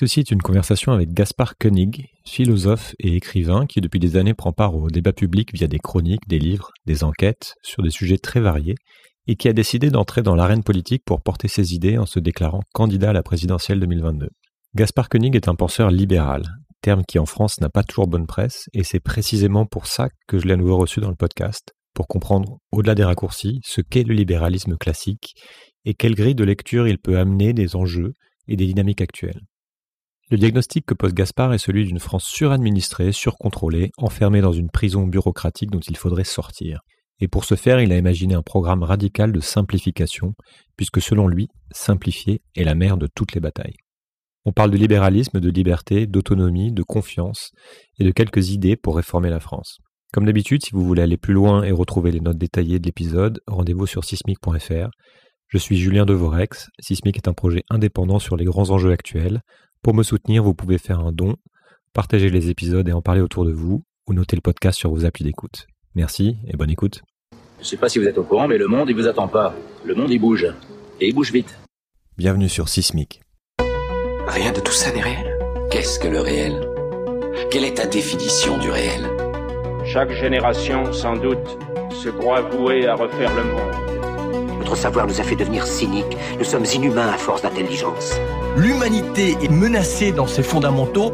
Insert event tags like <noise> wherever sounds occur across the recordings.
Ceci est une conversation avec Gaspard Koenig, philosophe et écrivain qui depuis des années prend part au débat public via des chroniques, des livres, des enquêtes sur des sujets très variés et qui a décidé d'entrer dans l'arène politique pour porter ses idées en se déclarant candidat à la présidentielle 2022. Gaspard Koenig est un penseur libéral, terme qui en France n'a pas toujours bonne presse et c'est précisément pour ça que je l'ai à nouveau reçu dans le podcast, pour comprendre au-delà des raccourcis ce qu'est le libéralisme classique et quelle grille de lecture il peut amener des enjeux et des dynamiques actuelles. Le diagnostic que pose Gaspard est celui d'une France suradministrée, surcontrôlée, enfermée dans une prison bureaucratique dont il faudrait sortir. Et pour ce faire, il a imaginé un programme radical de simplification, puisque selon lui, simplifier est la mère de toutes les batailles. On parle de libéralisme, de liberté, d'autonomie, de confiance et de quelques idées pour réformer la France. Comme d'habitude, si vous voulez aller plus loin et retrouver les notes détaillées de l'épisode, rendez-vous sur sismic.fr. Je suis Julien Devorex. Sismic est un projet indépendant sur les grands enjeux actuels. Pour me soutenir, vous pouvez faire un don, partager les épisodes et en parler autour de vous, ou noter le podcast sur vos applis d'écoute. Merci et bonne écoute. Je ne sais pas si vous êtes au courant, mais le monde, il vous attend pas. Le monde, il bouge. Et il bouge vite. Bienvenue sur Sismic. Rien de tout ça n'est réel. Qu'est-ce que le réel? Quelle est ta définition du réel? Chaque génération, sans doute, se croit vouée à refaire le monde. Notre savoir nous a fait devenir cyniques. Nous sommes inhumains à force d'intelligence. L'humanité est menacée dans ses fondamentaux.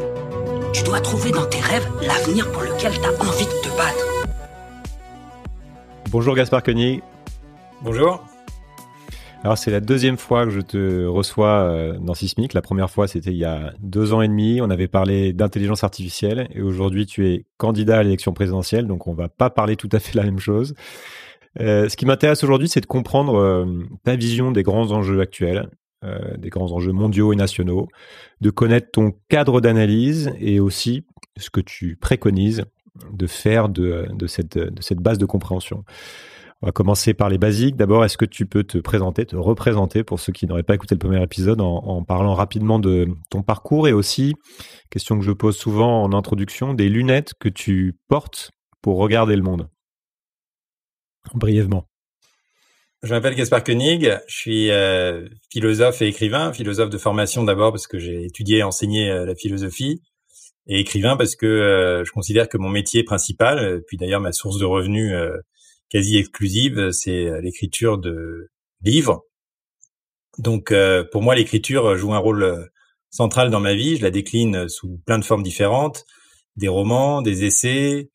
Tu dois trouver dans tes rêves l'avenir pour lequel tu as envie de te battre. Bonjour Gaspard Koenig. Bonjour. Alors c'est la deuxième fois que je te reçois euh, dans Sismic. La première fois c'était il y a deux ans et demi. On avait parlé d'intelligence artificielle et aujourd'hui tu es candidat à l'élection présidentielle, donc on va pas parler tout à fait la même chose. Euh, ce qui m'intéresse aujourd'hui, c'est de comprendre euh, ta vision des grands enjeux actuels, des grands enjeux mondiaux et nationaux, de connaître ton cadre d'analyse et aussi ce que tu préconises de faire de, de, cette, de cette base de compréhension. On va commencer par les basiques. D'abord, est-ce que tu peux te présenter, te représenter pour ceux qui n'auraient pas écouté le premier épisode en, en, parlant rapidement de ton parcours et aussi, question que je pose souvent en introduction, des lunettes que tu portes pour regarder le monde? Brièvement. Je m'appelle Gaspard Koenig, je suis euh, philosophe et écrivain, philosophe de formation d'abord parce que j'ai étudié et enseigné euh, la philosophie, et écrivain parce que euh, je considère que mon métier principal, euh, puis d'ailleurs ma source de revenus euh, quasi exclusive, c'est l'écriture de livres. Donc pour moi, l'écriture joue un rôle central dans ma vie. Je la décline sous plein de formes différentes des romans, des essais,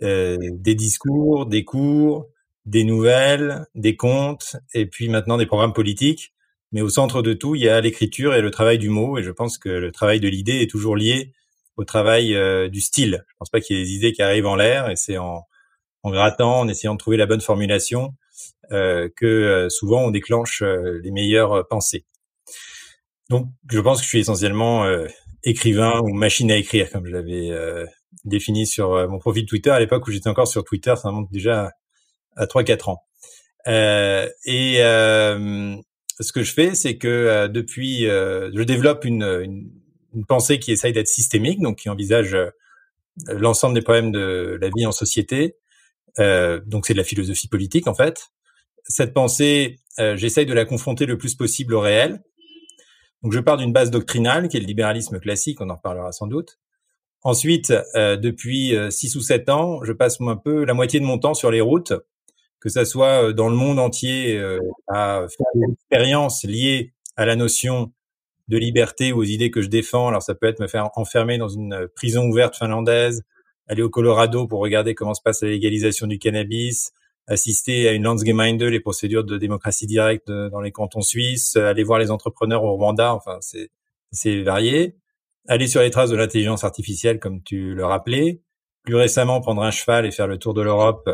des discours, des cours, des nouvelles, des contes, et puis maintenant des programmes politiques. Mais au centre de tout, il y a l'écriture et le travail du mot. Et je pense que le travail de l'idée est toujours lié au travail euh, du style. Je pense pas qu'il y ait des idées qui arrivent en l'air et c'est en, grattant, en essayant de trouver la bonne formulation euh, que euh, souvent on déclenche les meilleures pensées. Donc je pense que je suis essentiellement écrivain ou machine à écrire comme je l'avais défini sur mon profil Twitter à l'époque où j'étais encore sur Twitter, ça remonte déjà à, 3-4 ans. et ce que je fais, c'est que depuis, je développe une, une une pensée qui essaye d'être systémique, donc qui envisage euh, l'ensemble des problèmes de la vie en société. Euh, donc c'est de la philosophie politique en fait. Cette pensée, euh, j'essaye de la confronter le plus possible au réel. Donc je pars d'une base doctrinale qui est le libéralisme classique, on en reparlera sans doute. Ensuite, euh, depuis euh, six ou sept ans, je passe un peu la moitié de mon temps sur les routes, que ça soit dans le monde entier à faire des expériences liées à la notion de liberté aux idées que je défends. Alors ça peut être me faire enfermer dans une prison ouverte finlandaise, aller au Colorado pour regarder comment se passe la légalisation du cannabis, assister à une Landsgemeinde, les procédures de démocratie directe dans les cantons suisses, aller voir les entrepreneurs au Rwanda, enfin c'est c'est varié. Aller sur les traces de l'intelligence artificielle, comme tu le rappelais. Plus récemment, prendre un cheval et faire le tour de l'Europe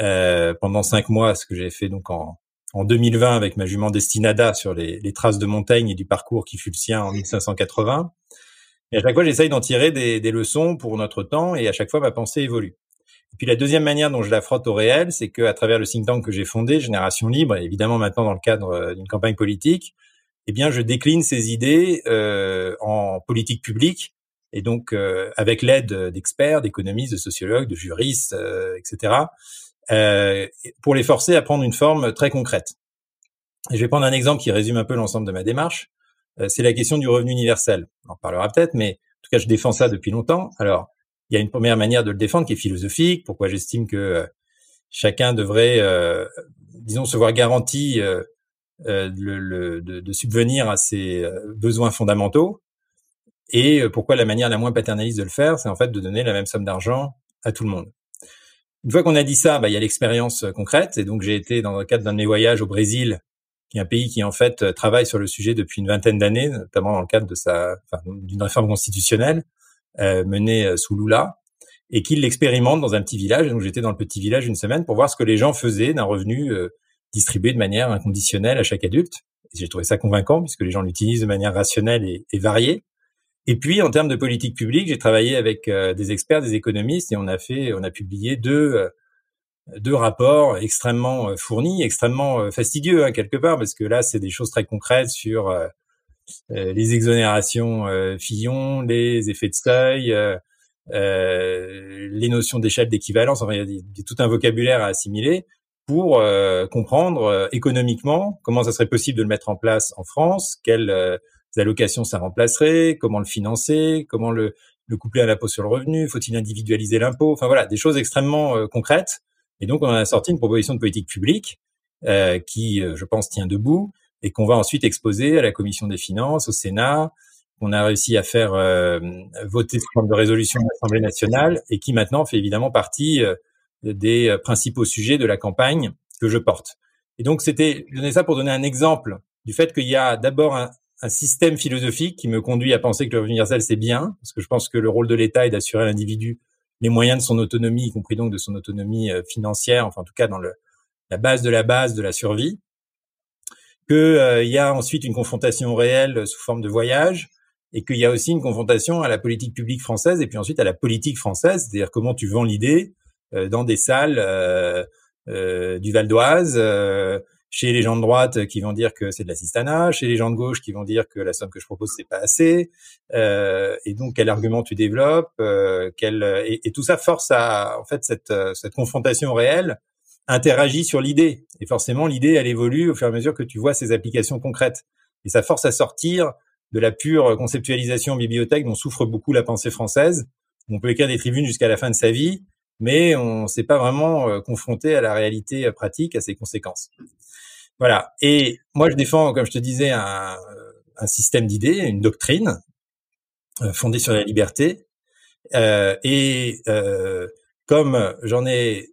euh, pendant cinq mois, ce que j'ai fait donc en, en 2020 avec ma jument Destinada sur les, les, traces de montagne et du parcours qui fut le sien en 1580. Et à chaque fois, j'essaye d'en tirer des, des, leçons pour notre temps et à chaque fois, ma pensée évolue. Et puis la deuxième manière dont je la frotte au réel, c'est qu'à travers le think tank que j'ai fondé, Génération Libre, et évidemment maintenant dans le cadre euh, d'une campagne politique, eh bien, je décline ces idées euh, en politique publique et donc euh, avec l'aide d'experts, d'économistes, de sociologues, de juristes, euh, etc. Euh, pour les forcer à prendre une forme très concrète. Je vais prendre un exemple qui résume un peu l'ensemble de ma démarche. c'est la question du revenu universel. On en parlera peut-être, mais en tout cas, je défends ça depuis longtemps. Alors, il y a une première manière de le défendre qui est philosophique. Pourquoi j'estime que chacun devrait, disons, se voir garanti de, de, subvenir à ses besoins fondamentaux. Et pourquoi la manière la moins paternaliste de le faire, c'est en fait de donner la même somme d'argent à tout le monde. Une fois qu'on a dit ça, bah, il y a l'expérience euh, concrète. Et donc, j'ai été dans le cadre d'un de mes voyages au Brésil, qui est un pays qui, en fait, euh, travaille sur le sujet depuis une vingtaine d'années, notamment dans le cadre de sa, enfin, d'une réforme constitutionnelle euh, menée euh, sous Lula, et qui l'expérimente dans un petit village. Et donc, j'étais dans le petit village une semaine pour voir ce que les gens faisaient d'un revenu distribué de manière inconditionnelle à chaque adulte. J'ai trouvé ça convaincant, puisque les gens l'utilisent de manière rationnelle et variée. Et puis, en termes de politique publique, j'ai travaillé avec euh, des experts, des économistes, et on a fait, on a publié deux, euh, deux rapports extrêmement euh, fournis, extrêmement fastidieux hein, quelque part, parce que là, c'est des choses très concrètes sur les exonérations Fillon, les effets de seuil, les notions d'échelle d'équivalence. Enfin, il y, a, tout un vocabulaire à assimiler pour comprendre économiquement comment ça serait possible de le mettre en place en France, quelle allocations ça remplacerait, comment le financer, comment le, le coupler à l'impôt sur le revenu, faut-il individualiser l'impôt, enfin voilà, des choses extrêmement euh, concrètes. Et donc on a sorti une proposition de politique publique euh, qui, euh, je pense, tient debout et qu'on va ensuite exposer à la commission des finances, au Sénat, qu'on a réussi à faire euh, voter sous forme de résolution de l'Assemblée nationale et qui maintenant fait évidemment partie des principaux sujets de la campagne que je porte. Et donc c'était, je donnais ça pour donner un exemple du fait qu'il y a d'abord un, un système philosophique qui me conduit à penser que le revenu universel c'est bien, parce que je pense que le rôle de l'État est d'assurer à l'individu les moyens de son autonomie, y compris donc de son autonomie euh, financière, enfin en tout cas dans le, la base de la base de la survie. Qu'il euh, y a ensuite une confrontation réelle sous forme de voyage, et qu'il y a aussi une confrontation à la politique publique française, et puis ensuite à la politique française, c'est-à-dire comment tu vends l'idée euh, dans des salles du Val d'Oise chez les gens de droite qui vont dire que c'est de l'assistanat, chez les gens de gauche qui vont dire que la somme que je propose c'est pas assez, euh, et donc quel argument tu développes, euh, quel, et, et, tout ça force à en fait cette, cette confrontation réelle interagit sur l'idée, et forcément l'idée elle évolue au fur et à mesure que tu vois ses applications concrètes, et ça force à sortir de la pure conceptualisation bibliothèque dont souffre beaucoup la pensée française. On peut écrire des tribunes jusqu'à la fin de sa vie, mais on ne s'est pas vraiment euh, confronté à la réalité euh, pratique, à ses conséquences. Voilà. Et moi, je défends, comme je te disais, un, un système d'idées, une doctrine euh, fondée sur la liberté. Euh, et euh, comme j'en ai,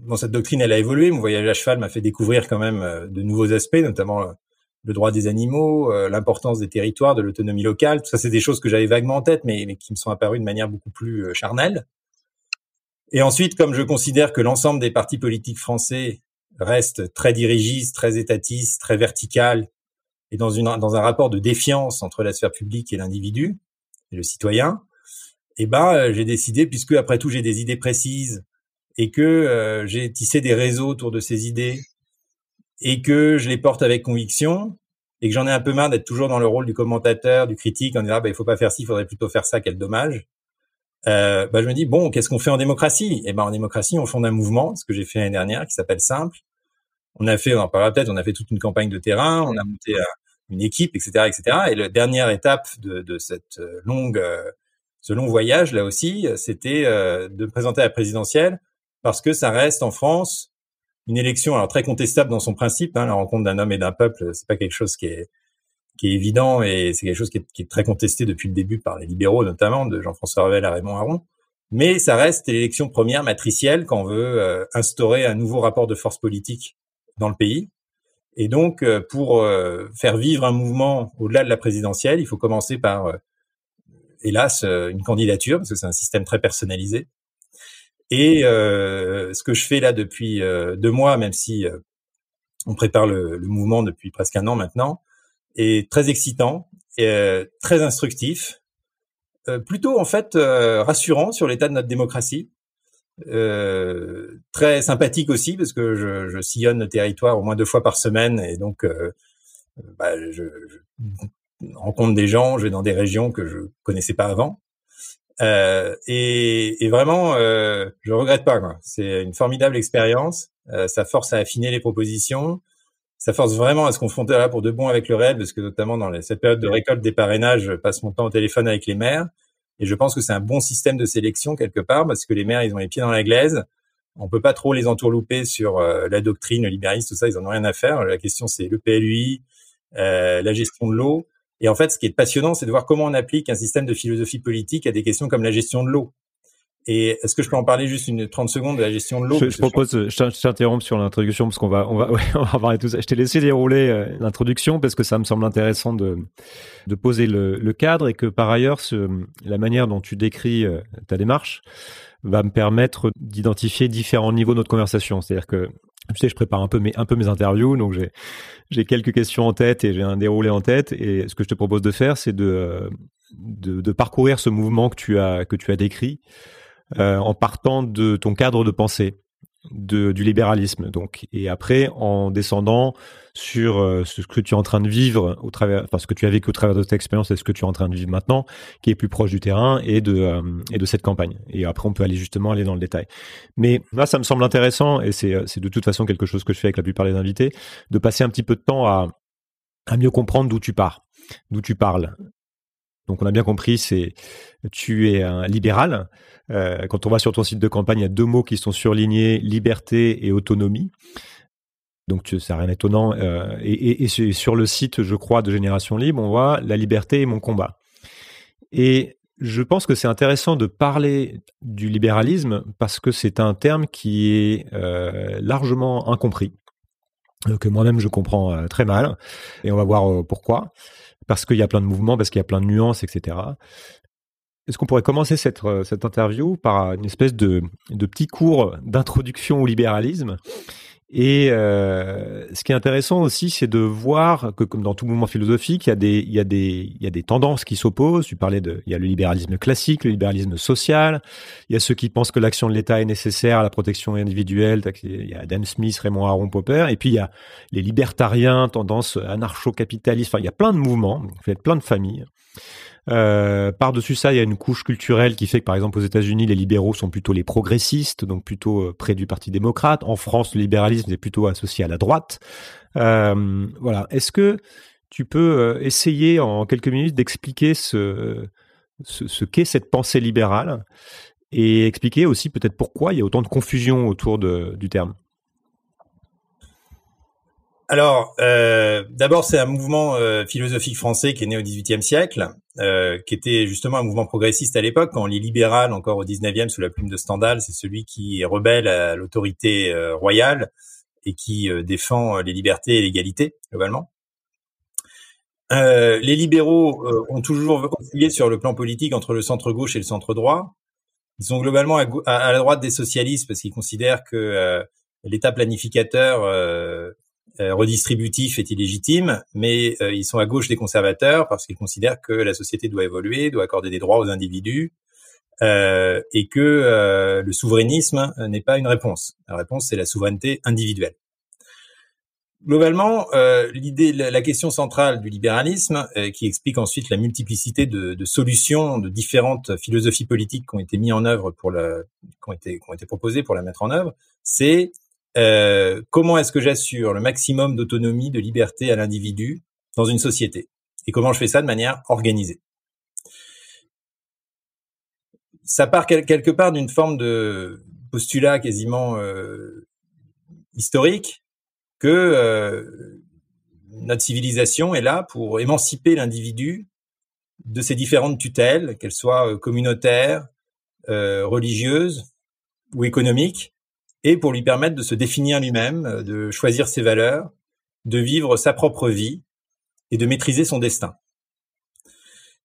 bon, cette doctrine, elle a évolué. Mon voyage à cheval m'a fait découvrir quand même de nouveaux aspects, notamment le droit des animaux, l'importance des territoires, de l'autonomie locale. Tout ça, c'est des choses que j'avais vaguement en tête, mais, mais, qui me sont apparues de manière beaucoup plus charnelle. Et ensuite, comme je considère que l'ensemble des partis politiques français restent très dirigistes, très étatistes, très vertical, et dans, une, dans un rapport de défiance entre la sphère publique et l'individu, et le citoyen, eh ben, euh, j'ai décidé, puisque après tout j'ai des idées précises, et que euh, j'ai tissé des réseaux autour de ces idées, et que je les porte avec conviction, et que j'en ai un peu marre d'être toujours dans le rôle du commentateur, du critique, en disant ah, ben, il faut pas faire ci, il faudrait plutôt faire ça, quel dommage euh, bah, je me dis bon, qu'est-ce qu'on fait en démocratie? Eh ben en démocratie, on fonde un mouvement, ce que j'ai fait l'année dernière, qui s'appelle Simple. On a fait, on en parlera peut-être, on a fait toute une campagne de terrain, on a monté euh, une équipe, etc., etc. Et la dernière étape de, de cette euh, longue, euh, ce long voyage là aussi, c'était de présenter à la présidentielle parce que ça reste en France une élection alors très contestable dans son principe. Hein, la rencontre d'un homme et d'un peuple, c'est pas quelque chose qui est qui est évident et c'est quelque chose qui est, qui est, très contesté depuis le début par les libéraux notamment, de Jean-François Revel à Raymond Aron. Mais ça reste l'élection première matricielle quand on veut euh, instaurer un nouveau rapport de force politique dans le pays. Et donc, euh, pour euh, faire vivre un mouvement au-delà de la présidentielle, il faut commencer par, hélas, une candidature, parce que c'est un système très personnalisé. Et ce que je fais là depuis deux mois, même si on prépare le, le mouvement depuis presque un an maintenant, est très excitant, et, euh, très instructif, euh, plutôt en fait euh, rassurant sur l'état de notre démocratie, très sympathique aussi parce que je, je, sillonne le territoire au moins deux fois par semaine et donc bah, je, je, rencontre des gens, je vais dans des régions que je connaissais pas avant. Euh, et, et, vraiment, euh, je regrette pas. C'est une formidable expérience. Euh, ça force à affiner les propositions ça force vraiment à se confronter là pour de bon avec le réel, parce que notamment dans cette période de récolte des parrainages, je passe mon temps au téléphone avec les maires, et je pense que c'est un bon système de sélection quelque part, parce que les maires, ils ont les pieds dans la glaise, on peut pas trop les entourlouper sur euh, la doctrine, le libéralisme, tout ça, ils en ont rien à faire. La question, c'est le PLUI, euh, la gestion de l'eau. Et en fait, ce qui est passionnant, c'est de voir comment on applique un système de philosophie politique à des questions comme la gestion de l'eau. Et est-ce que je peux en parler juste une 30 secondes de la gestion de l'eau? Je, je propose, je t'interromps sur l'introduction parce qu'on va, on va, <laughs> ouais, on va parler tout ça. Je t'ai laissé dérouler euh, l'introduction parce que ça me semble intéressant de, de poser le, le cadre et que par ailleurs, ce, la manière dont tu décris euh, ta démarche va me permettre d'identifier différents niveaux de notre conversation. C'est-à-dire que tu sais, je prépare un peu mes, un peu mes interviews, donc j'ai, j'ai quelques questions en tête et j'ai un déroulé en tête. Et ce que je te propose de faire, c'est de, de, de parcourir ce mouvement que tu as, que tu as décrit euh, en partant de ton cadre de pensée du libéralisme. Donc, et après, en descendant sur euh, ce que tu es en train de vivre au travers, enfin ce que tu as vécu au travers de cette expérience et ce que tu es en train de vivre maintenant, qui est plus proche du terrain et de euh, cette campagne. Et après, on peut aller justement aller dans le détail. Mais là, ça me semble intéressant et c'est c'est de toute façon quelque chose que je fais avec la plupart des invités, de passer un petit peu de temps à à mieux comprendre d'où tu pars, d'où tu parles, donc on a bien compris, c'est tu es un libéral. Euh, quand on va sur ton site de campagne, il y a deux mots qui sont surlignés liberté et autonomie. Donc c'est rien d'étonnant. Euh, et, et, sur le site, je crois, de Génération Libre, on voit la liberté est mon combat. Et je pense que c'est intéressant de parler du libéralisme parce que c'est un terme qui est euh, largement incompris, que moi-même je comprends très mal. Et on va voir pourquoi parce qu'il y a plein de mouvements, parce qu'il y a plein de nuances, etc. Est-ce qu'on pourrait commencer cette, euh, cette interview par une espèce de, de petit cours d'introduction au libéralisme? Et euh, ce qui est intéressant aussi, c'est de voir que, comme dans tout mouvement philosophique, il y a des, il y a des, il y a des tendances qui s'opposent. Tu parlais de, il y a le libéralisme classique, le libéralisme social. Il y a ceux qui pensent que l'action de l'État est nécessaire à la protection individuelle. Il y a Adam Smith, Raymond Aron Popper. Et puis il y a les libertariens, tendance anarcho-capitaliste. Enfin, il y a plein de mouvements, il fait plein de familles. Euh, Par-dessus ça, il y a une couche culturelle qui fait que, par exemple, aux États-Unis, les libéraux sont plutôt les progressistes, donc plutôt euh, près du Parti démocrate. En France, le libéralisme est plutôt associé à la droite. Euh, voilà. Est-ce que tu peux euh, essayer en quelques minutes d'expliquer ce, ce, qu'est cette pensée libérale et expliquer aussi peut-être pourquoi il y a autant de confusion autour du terme? Alors, euh, d'abord, c'est un mouvement euh, philosophique français qui est né au XVIIIe siècle, euh, qui était justement un mouvement progressiste à l'époque. Quand on lit libéral encore au XIXe sous la plume de Stendhal, c'est celui qui est rebelle à l'autorité euh, royale et qui euh, défend les libertés et l'égalité globalement. les libéraux ont toujours oscillé sur le plan politique entre le centre gauche et le centre droit. Ils sont globalement à, à la droite des socialistes parce qu'ils considèrent que l'État planificateur euh, redistributif est illégitime, mais euh, ils sont à gauche des conservateurs parce qu'ils considèrent que la société doit évoluer, doit accorder des droits aux individus, euh, et que le souverainisme n'est pas une réponse. La réponse, c'est la souveraineté individuelle. Globalement, la, question centrale du libéralisme, qui explique ensuite la multiplicité de, solutions de différentes philosophies politiques qui ont été mises en œuvre qui ont été proposées pour la mettre en œuvre, c'est euh, comment est-ce que j'assure le maximum d'autonomie, de liberté à l'individu dans une société? Et comment je fais ça de manière organisée? Ça part quelque part d'une forme de postulat quasiment euh, historique que euh, notre civilisation est là pour émanciper l'individu de ses différentes tutelles, qu'elles soient communautaires, religieuses ou économiques, et pour lui permettre de se définir lui-même, euh, de choisir ses valeurs, de vivre sa propre vie et de maîtriser son destin.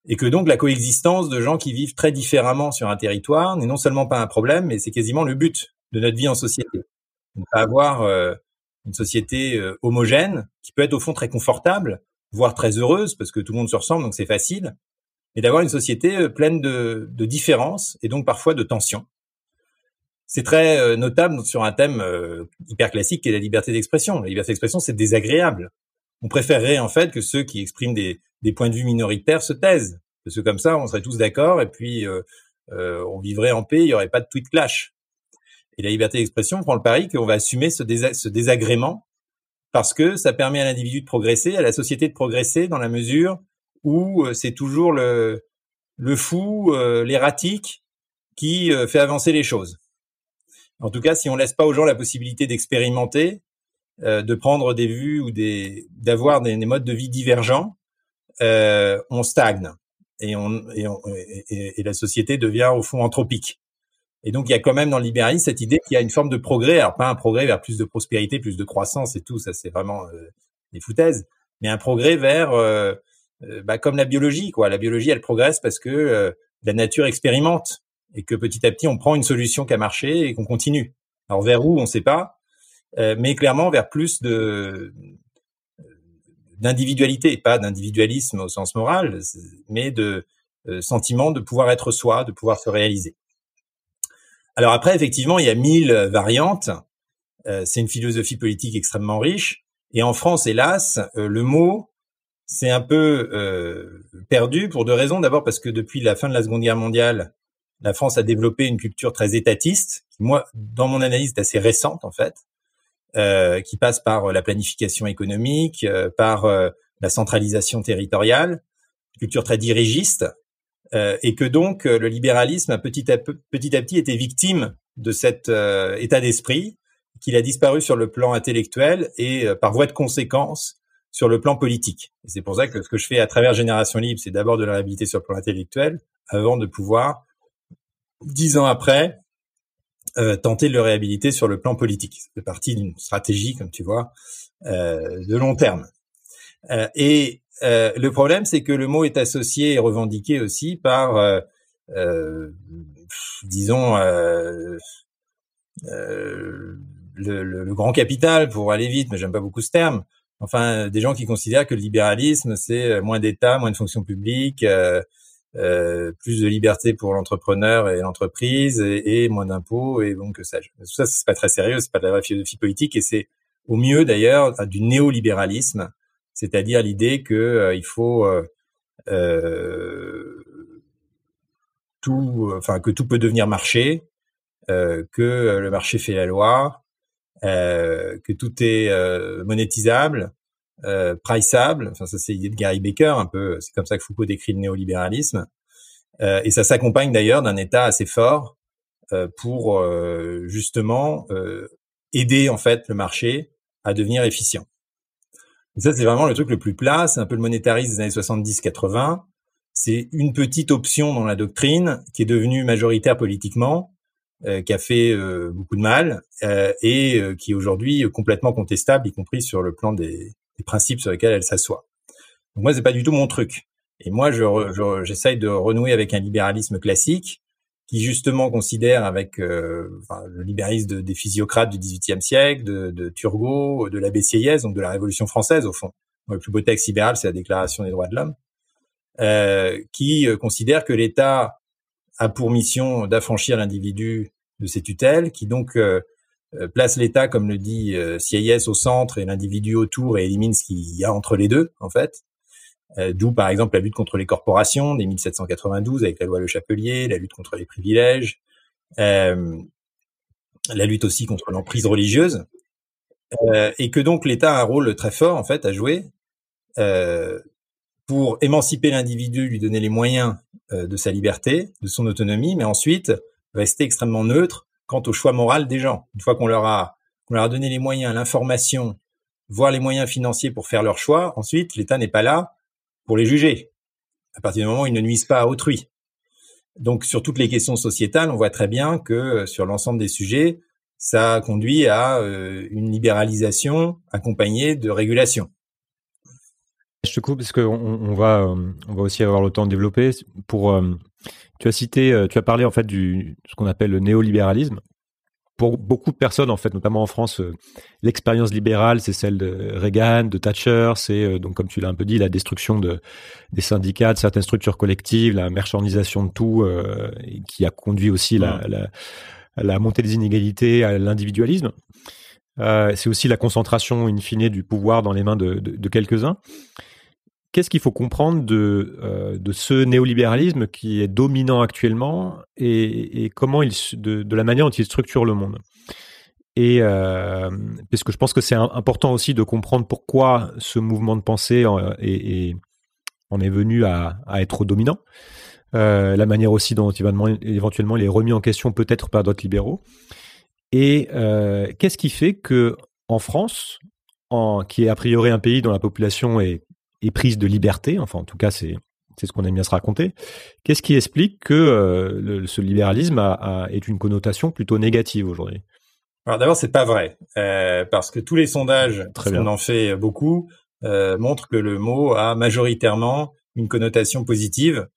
Et que donc la coexistence de gens qui vivent très différemment sur un territoire n'est non seulement pas un problème, mais c'est quasiment le but de notre vie en société. Ne pas avoir euh, une société euh, homogène qui peut être au fond très confortable, voire très heureuse parce que tout le monde se ressemble, donc c'est facile, mais d'avoir une société pleine de différences et donc parfois de tensions c'est très euh, notable sur un thème euh, hyper classique qui est la liberté d'expression. La liberté d'expression, c'est désagréable. On préférerait en fait que ceux qui expriment des, des, points de vue minoritaires se taisent, parce que comme ça, on serait tous d'accord et puis euh, on vivrait en paix, il n'y aurait pas de tweet clash. Et la liberté d'expression prend le pari qu'on va assumer ce, désagrément parce que ça permet à l'individu de progresser, à la société de progresser dans la mesure où euh, c'est toujours le, le fou, euh, l'erratique qui euh, fait avancer les choses. En tout cas, si on laisse pas aux gens la possibilité d'expérimenter, de prendre des vues ou des d'avoir des, modes de vie divergents, on stagne et, on, et, on, et, la société devient au fond anthropique. Et donc, il y a quand même dans le libéralisme cette idée qu'il y a une forme de progrès, alors pas un progrès vers plus de prospérité, plus de croissance et tout, ça c'est vraiment euh, des foutaises, mais un progrès vers, euh, euh, bah, comme la biologie, quoi. La biologie, elle progresse parce que la nature expérimente et que petit à petit, on prend une solution qui a marché et qu'on continue. Alors vers où, on ne sait pas, mais clairement vers plus de d'individualité, pas d'individualisme au sens moral, mais de sentiment de pouvoir être soi, de pouvoir se réaliser. Alors après, effectivement, il y a mille variantes. Euh, c'est une philosophie politique extrêmement riche. Et en France, hélas, euh, le mot c'est un peu euh, perdu pour deux raisons. D'abord parce que depuis la fin de la Seconde Guerre mondiale, la France a développé une culture très étatiste, qui moi, dans mon analyse, est assez récente en fait, qui passe par la planification économique, par la centralisation territoriale, culture très dirigiste, euh, et que donc euh, le libéralisme a petit à, petit à petit été victime de cet euh, état d'esprit, qu'il a disparu sur le plan intellectuel et par voie de conséquence sur le plan politique. C'est pour ça que ce que je fais à travers Génération Libre, c'est d'abord de la réhabiliter sur le plan intellectuel, avant de pouvoir, dix ans après, euh, tenter de le réhabiliter sur le plan politique. C'est partie d'une stratégie, comme tu vois, euh, de long terme. Euh, et euh, le problème, c'est que le mot est associé et revendiqué aussi par, euh, euh disons, euh, le, le, grand capital, pour aller vite, mais j'aime pas beaucoup ce terme. Enfin, des gens qui considèrent que le libéralisme, c'est moins d'État, moins de fonction publique, euh, plus de liberté pour l'entrepreneur et l'entreprise, et, et, moins d'impôts, et donc que ça. Tout ça, c'est pas très sérieux, c'est pas de la vraie philosophie politique, et c'est au mieux d'ailleurs du néolibéralisme c'est-à-dire l'idée que euh, il faut euh, tout, enfin que tout peut devenir marché, que le marché fait la loi, que tout est monétisable, euh, priceable. Enfin, ça c'est l'idée de Gary Baker un peu. C'est comme ça que Foucault décrit le néolibéralisme. Euh, et ça s'accompagne d'ailleurs d'un État assez fort euh, pour justement aider en fait le marché à devenir efficient ça, c'est vraiment le truc le plus plat. C'est un peu le monétarisme des années 70-80. C'est une petite option dans la doctrine qui est devenue majoritaire politiquement, euh, qui a fait euh, beaucoup de mal euh, et qui est aujourd'hui complètement contestable, y compris sur le plan des, des principes sur lesquels elle s'assoit. Moi, c'est pas du tout mon truc. Et moi, je, j'essaye de renouer avec un libéralisme classique qui justement considère avec euh, le libéralisme des physiocrates du XVIIIe siècle, de, Turgot, de l'abbé Sieyès, donc de la Révolution française au fond. Le plus beau texte libéral, c'est la Déclaration des droits de l'homme, euh, qui euh, considère que l'État a pour mission d'affranchir l'individu de ses tutelles, qui donc place l'État, comme le dit Sieyès, au centre et l'individu autour et élimine ce qu'il y a entre les deux, en fait. Euh, d'où par exemple la lutte contre les corporations dès 1792 avec la loi Le Chapelier, la lutte contre les privilèges, euh, la lutte aussi contre l'emprise religieuse, euh, et que donc l'État a un rôle très fort en fait à jouer pour émanciper l'individu, lui donner les moyens de sa liberté, de son autonomie, mais ensuite rester extrêmement neutre quant au choix moral des gens. Une fois qu'on leur a donné les moyens, l'information, voire les moyens financiers pour faire leur choix, ensuite l'État n'est pas là pour les juger, à partir du moment où ils ne nuisent pas à autrui. Donc sur toutes les questions sociétales, on voit très bien que euh, sur l'ensemble des sujets, ça conduit à euh, une libéralisation accompagnée de régulation. Je te coupe parce qu'on euh, va aussi avoir le temps de développer. Pour, tu as cité, tu as parlé en fait du ce qu'on appelle le néolibéralisme pour beaucoup de personnes, en fait, notamment en France, euh, l'expérience libérale, c'est celle de Reagan, de Thatcher, c'est euh, donc comme tu l'as un peu dit, la destruction de des syndicats, de certaines structures collectives, la marchandisation de tout, euh, qui a conduit aussi la, la, la, montée des inégalités, à l'individualisme. c'est aussi la concentration in fine du pouvoir dans les mains de, de, de quelques-uns. Qu'est-ce qu'il faut comprendre de, euh, de ce néolibéralisme qui est dominant actuellement et, comment il, de, la manière dont il structure le monde? Et euh, parce que je pense que c'est important aussi de comprendre pourquoi ce mouvement de pensée en est, en est venu à, être dominant. Euh, la manière aussi dont éventuellement il est remis en question peut-être par d'autres libéraux. Et euh, qu'est-ce qui fait que en France, qui est a priori un pays dont la population est, est prise de liberté, enfin en tout cas c'est c'est ce qu'on aime bien se raconter. Qu'est-ce qui explique que euh, le, ce libéralisme a, a, est une connotation plutôt négative aujourd'hui? Alors d'abord, c'est pas vrai, euh, parce que tous les sondages, Très on en fait beaucoup, euh, montrent que le mot a majoritairement une connotation positive.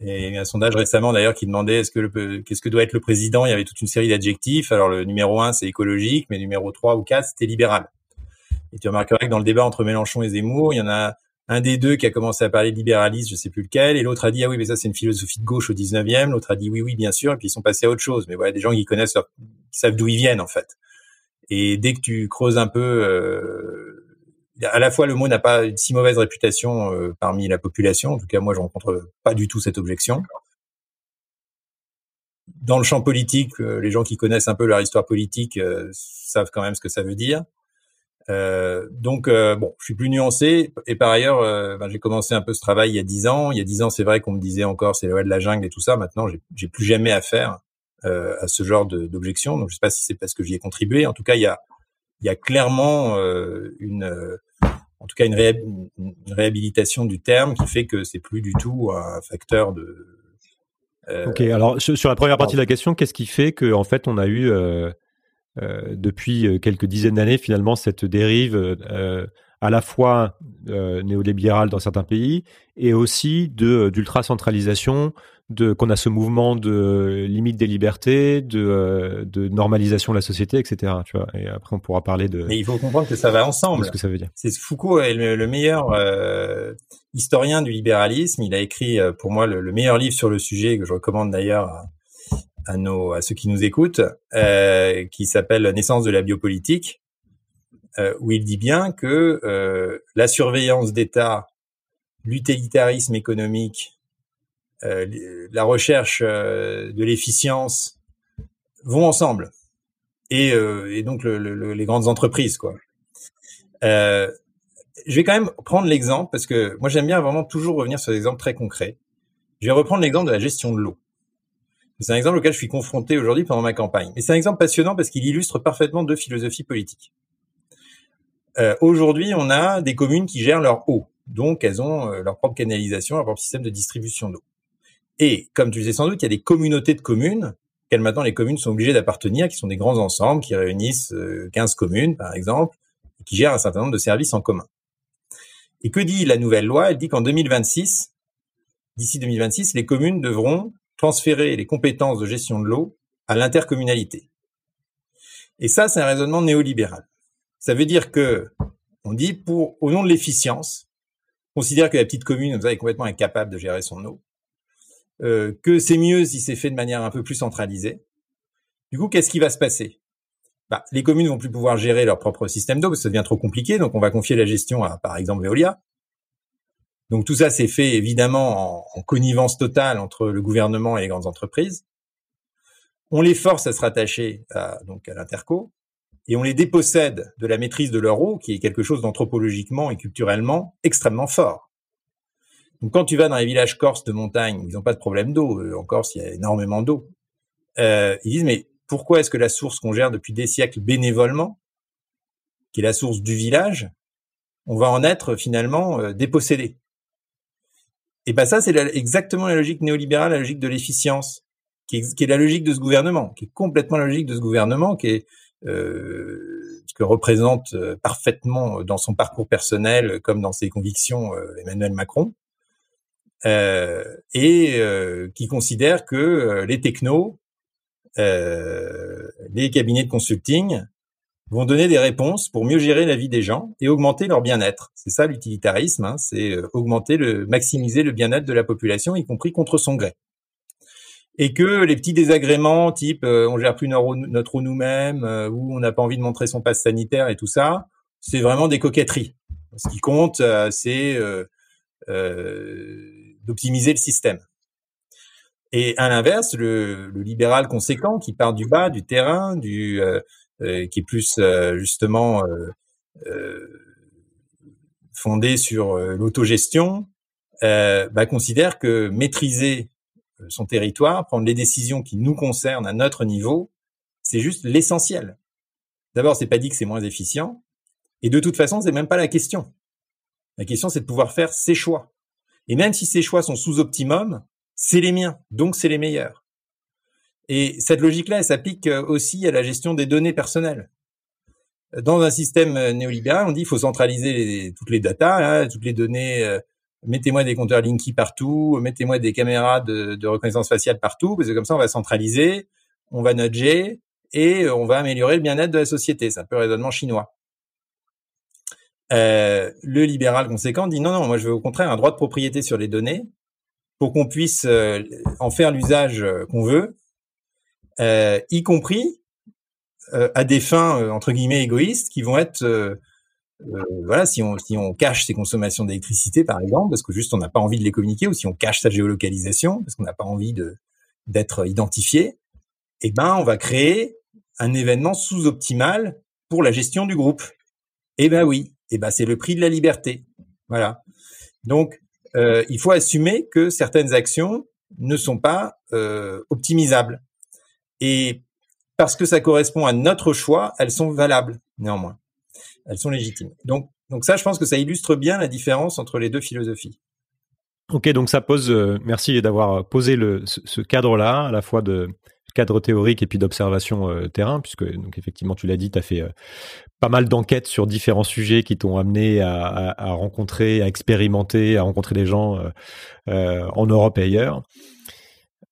Et il y a un sondage récemment d'ailleurs qui demandait est-ce que qu'est-ce que doit être le président? Il y avait toute une série d'adjectifs. Alors le numéro un c'est écologique, mais le numéro 3 ou 4 c'était libéral. Et tu remarqueras que dans le débat entre Mélenchon et Zemmour, il y en a un des deux qui a commencé à parler de libéralisme, je sais plus lequel, et l'autre a dit ah oui mais ça c'est une philosophie de gauche au 19e, l'autre a dit oui oui bien sûr, et puis ils sont passés à autre chose. Mais voilà des gens qui connaissent, savent d'où ils viennent en fait. Et dès que tu creuses un peu, euh, à la fois le mot n'a pas une si mauvaise réputation euh, parmi la population. En tout cas moi je rencontre pas du tout cette objection. Dans le champ politique, euh, les gens qui connaissent un peu leur histoire politique savent quand même ce que ça veut dire. Euh, donc euh, bon, je suis plus nuancé et par ailleurs, euh, ben, j'ai commencé un peu ce travail il y a dix ans. Il y a dix ans, c'est vrai qu'on me disait encore c'est la loi de la jungle et tout ça. Maintenant, j'ai plus jamais affaire à ce genre d'objection. Donc je sais pas si c'est parce que j'y ai contribué. En tout cas, il y a il y a clairement une en tout cas une, réhabilitation du terme qui fait que c'est plus du tout un facteur de ok, alors sur la première partie de la question, qu'est-ce qui fait que en fait on a eu euh, depuis euh, quelques dizaines d'années finalement cette dérive euh, à la fois néolibérale dans certains pays et aussi de d'ultra centralisation de qu'on a ce mouvement de limite des libertés de, de normalisation de la société etc tu vois. Et après on pourra parler de mais il faut comprendre que ça va ensemble. ce que ça veut dire. C'est Foucault est le, meilleur historien du libéralisme. Il a écrit pour moi le, le, meilleur livre sur le sujet que je recommande d'ailleurs à nos à ceux qui nous écoutent, euh, qui s'appelle Naissance de la biopolitique, euh, où il dit bien que euh, la surveillance d'État, l'utilitarisme économique, euh, la recherche de l'efficience vont ensemble, et, donc le, le, les grandes entreprises quoi. je vais quand même prendre l'exemple parce que moi j'aime bien vraiment toujours revenir sur des exemples très concrets. Je vais reprendre l'exemple de la gestion de l'eau. C'est un exemple auquel je suis confronté aujourd'hui pendant ma campagne. Mais c'est un exemple passionnant parce qu'il illustre parfaitement deux philosophies politiques. Euh, aujourd'hui, on a des communes qui gèrent leur eau. Donc, elles ont euh, leur propre canalisation, leur propre système de distribution d'eau. Et, comme tu le sais sans doute, il y a des communautés de communes qu'elles maintenant les communes sont obligées d'appartenir, qui sont des grands ensembles qui réunissent 15 euh, communes, par exemple, et qui gèrent un certain nombre de services en commun. Et que dit la nouvelle loi? Elle dit qu'en 2026, d'ici 2026, les communes devront transférer les compétences de gestion de l'eau à l'intercommunalité. Et ça, c'est un raisonnement néolibéral. Ça veut dire que on dit pour au nom de l'efficience, considère que la petite commune vous est complètement incapable de gérer son eau, euh, que c'est mieux si c'est fait de manière un peu plus centralisée. Du coup, qu'est-ce qui va se passer? Bah, Les communes vont plus pouvoir gérer leur propre système d'eau parce que ça devient trop compliqué, donc on va confier la gestion à, par exemple, Veolia. Donc tout ça s'est fait évidemment en, connivence totale entre le gouvernement et les grandes entreprises. On les force à se rattacher à, donc à l'interco et on les dépossède de la maîtrise de leur eau, qui est quelque chose d'anthropologiquement et culturellement extrêmement fort. Donc quand tu vas dans les villages corses de montagne, ils n'ont pas de problème d'eau. En Corse, il y a énormément d'eau. Euh, ils disent mais pourquoi est-ce que la source qu'on gère depuis des siècles bénévolement, qui est la source du village, on va en être finalement euh, dépossédé? Et ben ça, c'est exactement la logique néolibérale, la logique de l'efficience, qui est, la logique de ce gouvernement, qui est complètement la logique de ce gouvernement, qui est euh, ce que représente euh, parfaitement dans son parcours personnel comme dans ses convictions euh, Emmanuel Macron, euh, et euh, qui considère que les technos, les cabinets de consulting vont donner des réponses pour mieux gérer la vie des gens et augmenter leur bien-être. C'est ça l'utilitarisme, hein, c'est euh, augmenter le, maximiser le bien-être de la population, y compris contre son gré. Et que les petits désagréments, type euh, on gère plus notre eau nous-mêmes, euh, ou on n'a pas envie de montrer son passe sanitaire et tout ça, c'est vraiment des coquetteries. Ce qui compte, c'est d'optimiser le système. Et à l'inverse, le, le, libéral conséquent qui part du bas, du terrain, du qui est plus justement fondée sur l'autogestion, bah, considère que maîtriser son territoire, prendre les décisions qui nous concernent à notre niveau, c'est juste l'essentiel. D'abord, c'est pas dit que c'est moins efficient, et de toute façon, c'est même pas la question. La question, c'est de pouvoir faire ses choix. Et même si ces choix sont sous optimum, c'est les miens, donc c'est les meilleurs. Et cette logique-là, elle s'applique aussi à la gestion des données personnelles. Dans un système néolibéral, on dit qu'il faut centraliser toutes les datas, hein, toutes les données. Euh, mettez-moi des compteurs Linky partout, mettez-moi des caméras de, reconnaissance faciale partout, parce que comme ça, on va centraliser, on va nudger et on va améliorer le bien-être de la société. C'est un peu le raisonnement chinois. Euh, le libéral conséquent dit non, non, moi je veux au contraire un droit de propriété sur les données pour qu'on puisse euh, en faire l'usage euh, qu'on veut, euh, y compris à des fins entre guillemets égoïstes qui vont être voilà si on si on cache ses consommations d'électricité par exemple parce que juste on n'a pas envie de les communiquer ou si on cache sa géolocalisation parce qu'on n'a pas envie de d'être identifié, eh ben on va créer un événement sous-optimal pour la gestion du groupe. Eh ben oui, eh ben c'est le prix de la liberté. Voilà. Donc euh, il faut assumer que certaines actions ne sont pas euh, optimisables. Et parce que ça correspond à notre choix, elles sont valables néanmoins. Elles sont légitimes. Donc, donc ça, je pense que ça illustre bien la différence entre les deux philosophies. Ok, donc ça pose. Euh, merci d'avoir posé le, ce cadre-là, à la fois de cadre théorique et puis d'observation euh, terrain, puisque donc effectivement tu l'as dit, tu as fait euh, pas mal d'enquêtes sur différents sujets qui t'ont amené à, rencontrer, à expérimenter, à rencontrer des gens euh, euh en Europe et ailleurs.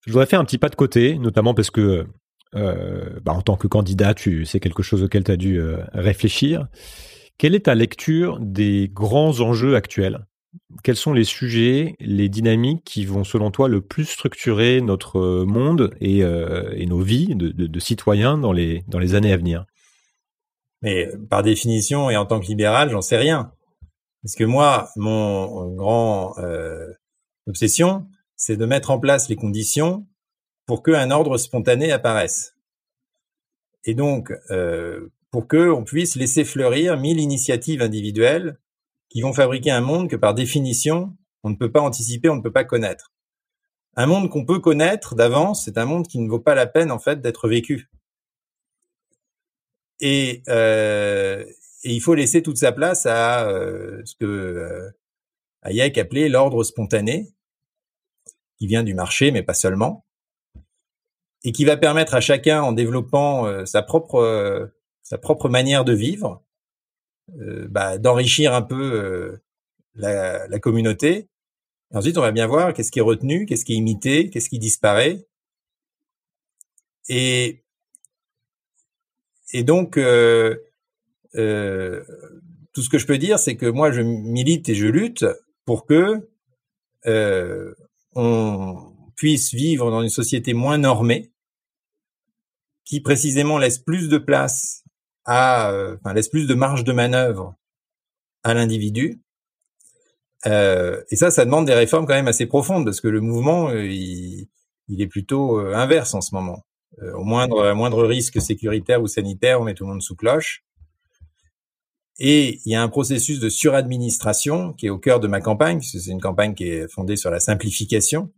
Je voudrais faire un petit pas de côté, notamment parce que bah, en tant que candidat, tu c'est quelque chose auquel tu as dû réfléchir. Quelle est ta lecture des grands enjeux actuels? Quels sont les sujets, les dynamiques qui vont, selon toi, le plus structurer notre euh, monde et, euh, nos vies de, citoyens dans les, dans les années à venir? Mais par définition, et en tant que libéral, j'en sais rien. Parce que moi, mon grand euh, obsession, c'est de mettre en place les conditions pour qu'un ordre spontané apparaisse. Et donc, euh, pour qu'on puisse laisser fleurir mille initiatives individuelles qui vont fabriquer un monde que par définition, on ne peut pas anticiper, on ne peut pas connaître. Un monde qu'on peut connaître d'avance, c'est un monde qui ne vaut pas la peine en fait d'être vécu. Et, euh, il faut laisser toute sa place à euh, ce que euh, Hayek appelait l'ordre spontané, qui vient du marché, mais pas seulement, et qui va permettre à chacun, en développant euh, sa propre euh, sa propre manière de vivre, euh, bah, d'enrichir un peu euh, la, la, communauté. Ensuite, on va bien voir qu'est-ce qui est retenu, qu'est-ce qui est imité, qu'est-ce qui disparaît. Et, et donc, euh, tout ce que je peux dire, c'est que moi, je milite et je lutte pour que on puisse vivre dans une société moins normée, qui précisément laisse plus de place euh, enfin, laisse plus de marge de manœuvre à l'individu. Euh, et ça, ça demande des réformes quand même assez profondes parce que le mouvement, euh, il, est plutôt inverse en ce moment. au moindre, moindre risque sécuritaire ou sanitaire, on met tout le monde sous cloche. Et il y a un processus de suradministration qui est au cœur de ma campagne, puisque c'est une campagne qui est fondée sur la simplification.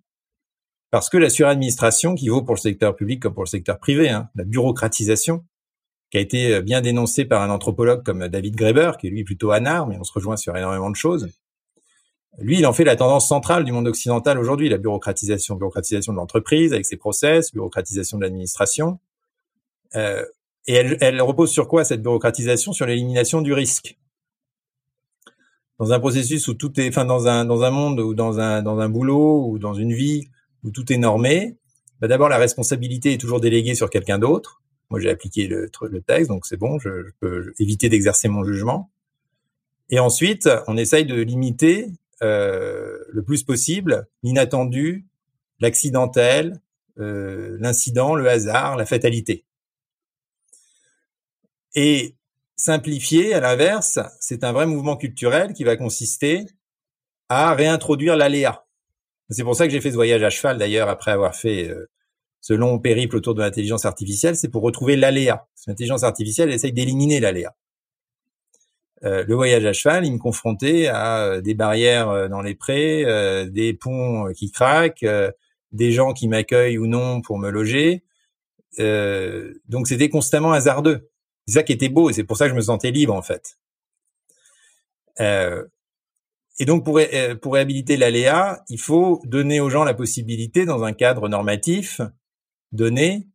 Parce que la suradministration, qui vaut pour le secteur public comme pour le secteur privé, hein, la bureaucratisation, qui a été euh, bien dénoncé par un anthropologue comme David Graeber, qui est lui plutôt anard, mais on se rejoint sur énormément de choses. Lui, il en fait la tendance centrale du monde occidental aujourd'hui, la bureaucratisation, bureaucratisation de l'entreprise avec ses process, bureaucratisation de l'administration. Euh, et elle, elle, repose sur quoi cette bureaucratisation? Sur l'élimination du risque. Dans un processus où tout est, enfin dans un dans un monde ou dans un dans un boulot ou dans une vie où tout est normé, bah d'abord la responsabilité est toujours déléguée sur quelqu'un d'autre. Moi, j'ai appliqué le, texte, donc c'est bon, je, je, peux éviter d'exercer mon jugement. Et ensuite, on essaye de limiter euh, le plus possible l'inattendu, l'accidentel, euh, l'incident, le hasard, la fatalité. Et simplifier, à l'inverse, c'est un vrai mouvement culturel qui va consister à réintroduire l'aléa. C'est pour ça que j'ai fait ce voyage à cheval, d'ailleurs, après avoir fait euh, ce long périple autour de l'intelligence artificielle, c'est pour retrouver l'aléa. L'intelligence artificielle essaye d'éliminer l'aléa. Euh, le voyage à cheval, il me confrontait à euh, des barrières euh, dans les prés, des ponts qui craquent, des gens qui m'accueillent ou non pour me loger. donc c'était constamment hasardeux. C'est ça qui était beau et c'est pour ça que je me sentais libre en fait. Et donc pour, pour réhabiliter l'aléa, il faut donner aux gens la possibilité, dans un cadre normatif donné,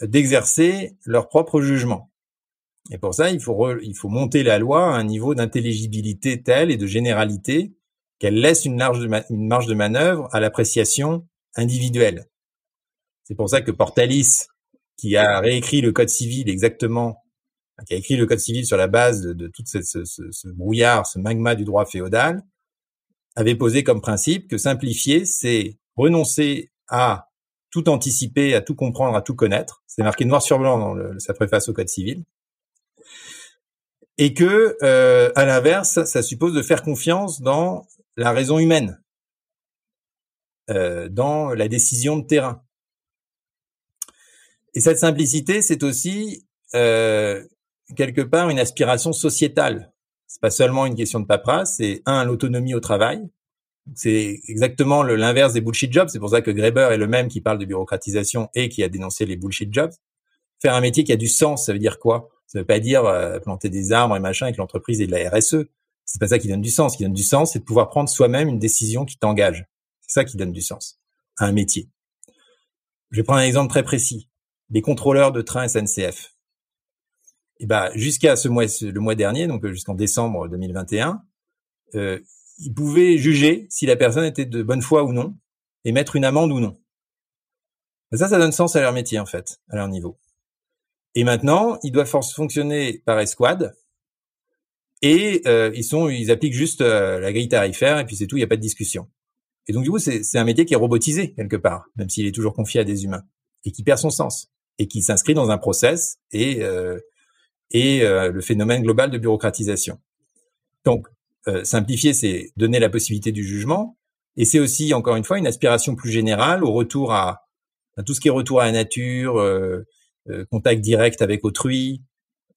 d'exercer leur propre jugement. Et pour ça, il faut, il faut monter la loi à un niveau d'intelligibilité tel et de généralité qu'elle laisse une, large une marge de manœuvre à l'appréciation individuelle. C'est pour ça que Portalis, qui a réécrit le code civil exactement, qui a écrit le code civil sur la base de, de tout ce, ce, ce, brouillard, ce magma du droit féodal, avait posé comme principe que simplifier, c'est renoncer à tout anticiper, à tout comprendre, à tout connaître. C'est marqué noir sur blanc dans sa préface au code civil et que euh, à l'inverse, ça suppose de faire confiance dans la raison humaine, euh, dans la décision de terrain. Et cette simplicité, c'est aussi euh, quelque part une aspiration sociétale. C'est pas seulement une question de paperasse, c'est un l'autonomie au travail. C'est exactement l'inverse des bullshit jobs. C'est pour ça que Greber est le même qui parle de bureaucratisation et qui a dénoncé les bullshit jobs. Faire un métier qui a du sens, ça veut dire quoi? Ça veut pas dire euh, planter des arbres et machin et que l'entreprise est de la RSE. C'est pas ça qui donne du sens. Ce qui donne du sens, c'est de pouvoir prendre soi-même une décision qui t'engage. C'est ça qui donne du sens à un métier. Je vais prendre un exemple très précis. Les contrôleurs de train SNCF. Et eh ben, jusqu'à ce mois, le mois dernier, donc jusqu'en décembre 2021, euh, ils pouvaient juger si la personne était de bonne foi ou non et mettre une amende ou non. ça, ça donne sens à leur métier en fait, à leur niveau. Et maintenant, ils doivent fonctionner par escouade. Et euh, ils sont, ils appliquent juste euh, la grille tarifaire et puis c'est tout. Il n'y a pas de discussion. Et donc du coup, c'est un métier qui est robotisé quelque part, même s'il est toujours confié à des humains et qui perd son sens et qui s'inscrit dans un process et euh, et le phénomène global de bureaucratisation. Donc simplifier, c'est donner la possibilité du jugement et c'est aussi encore une fois une aspiration plus générale au retour à, à tout ce qui est retour à la nature, euh, contact direct avec autrui.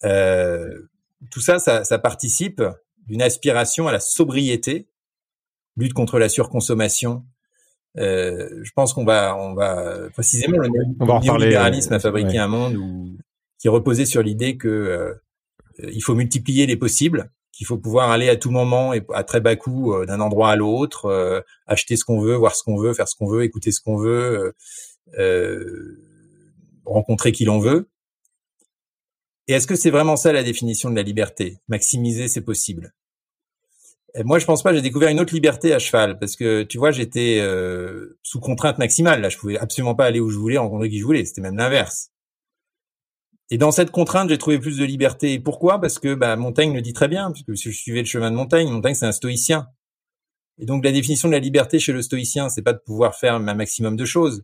Euh, tout ça, ça, ça participe d'une aspiration à la sobriété, lutte contre la surconsommation. Euh, je pense qu'on va, on va précisément le néolibéralisme a fabriqué un monde où, qui reposait sur l'idée que il faut multiplier les possibles, qu'il faut pouvoir aller à tout moment et à très bas coût d'un endroit à l'autre, acheter ce qu'on veut, voir ce qu'on veut, faire ce qu'on veut, écouter ce qu'on veut. Euh, rencontrer qui l'on veut. Et est-ce que c'est vraiment ça la définition de la liberté? Maximiser, c'est possible. moi, je pense pas. J'ai découvert une autre liberté à cheval parce que tu vois, j'étais euh, sous contrainte maximale. Là, je pouvais absolument pas aller où je voulais, rencontrer qui je voulais. C'était même l'inverse. Et dans cette contrainte, j'ai trouvé plus de liberté. pourquoi? Parce que bah, Montaigne le dit très bien, puisque je suivais le chemin de Montaigne. Montaigne, c'est un stoïcien. Et donc, la définition de la liberté chez le stoïcien, c'est pas de pouvoir faire un maximum de choses,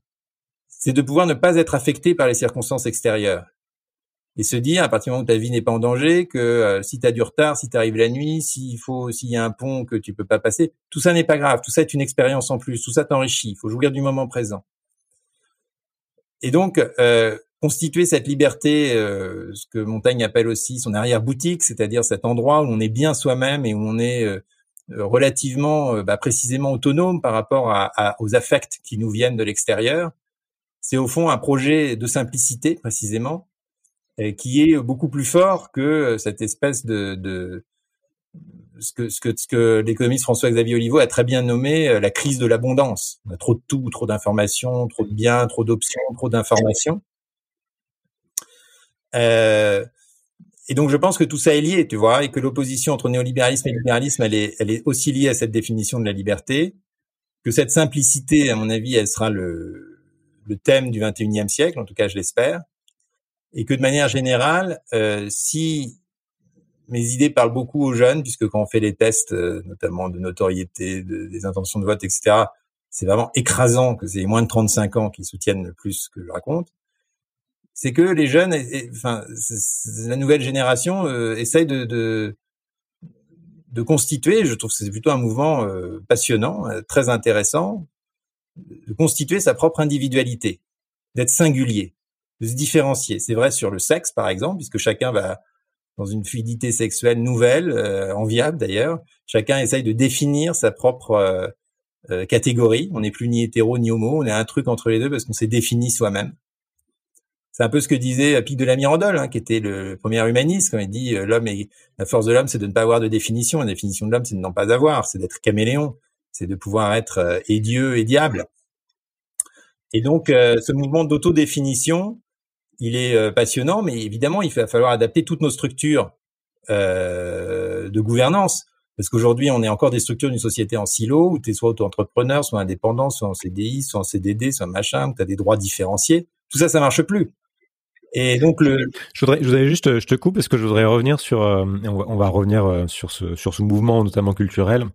c'est de pouvoir ne pas être affecté par les circonstances extérieures. Et se dire, à partir du moment où ta vie n'est pas en danger, que euh, si tu as du retard, si tu arrives la nuit, s'il faut, s'il y a un pont que tu peux pas passer, tout ça n'est pas grave, tout ça est une expérience en plus, tout ça t'enrichit, il faut jouir du moment présent. Et donc, euh, constituer cette liberté, euh, ce que Montaigne appelle aussi son arrière-boutique, c'est-à-dire cet endroit où on est bien soi-même et où on est relativement, bah, précisément autonome par rapport aux affects qui nous viennent de l'extérieur, c'est au fond un projet de simplicité précisément qui est beaucoup plus fort que cette espèce de, ce que ce que, ce que l'économiste François-Xavier Oliveau a très bien nommé euh, la crise de l'abondance. On a trop de tout, trop d'informations, trop de biens, trop d'options, trop d'informations. Euh, et donc je pense que tout ça est lié, tu vois, et que l'opposition entre néolibéralisme et libéralisme, elle est, elle est aussi liée à cette définition de la liberté, que cette simplicité, à mon avis, elle sera le, le thème du 21e siècle, en tout cas je l'espère, et que de manière générale, euh, si mes idées parlent beaucoup aux jeunes, puisque quand on fait les tests, euh, notamment de notoriété, des intentions de vote, etc., c'est vraiment écrasant que c'est moins de 35 ans qui soutiennent le plus que je raconte. C'est que les jeunes, enfin, la nouvelle génération euh, essaye de, constituer, je trouve que c'est plutôt un mouvement passionnant, très intéressant, de constituer sa propre individualité. d'être singulier, de se différencier. C'est vrai sur le sexe, par exemple, puisque chacun va dans une fluidité sexuelle nouvelle, euh, enviable d'ailleurs. Chacun essaye de définir sa propre euh, euh, catégorie. On n'est plus ni hétéro ni homo, on est un truc entre les deux parce qu'on s'est défini soi-même. C'est un peu ce que disait Pic de la Mirandole, hein, qui était le premier humaniste, quand il dit l'homme est la force de l'homme, c'est de ne pas avoir de définition. La définition de l'homme, c'est de n'en pas avoir, c'est d'être caméléon, c'est de pouvoir être et Dieu et diable. Et donc, ce mouvement d'autodéfinition, il est euh, passionnant, mais évidemment, il va falloir adapter toutes nos structures euh, de gouvernance. Parce qu'aujourd'hui, on est encore des structures d'une société en silo, où tu es soit auto-entrepreneur, soit indépendant, soit en CDI, soit en CDD, soit machin, où tu as des droits différenciés. Tout ça, ça marche plus. Et donc le. Je voudrais, je juste, te coupe parce que je voudrais revenir sur, euh, on, va, revenir euh, sur ce sur ce mouvement notamment culturel,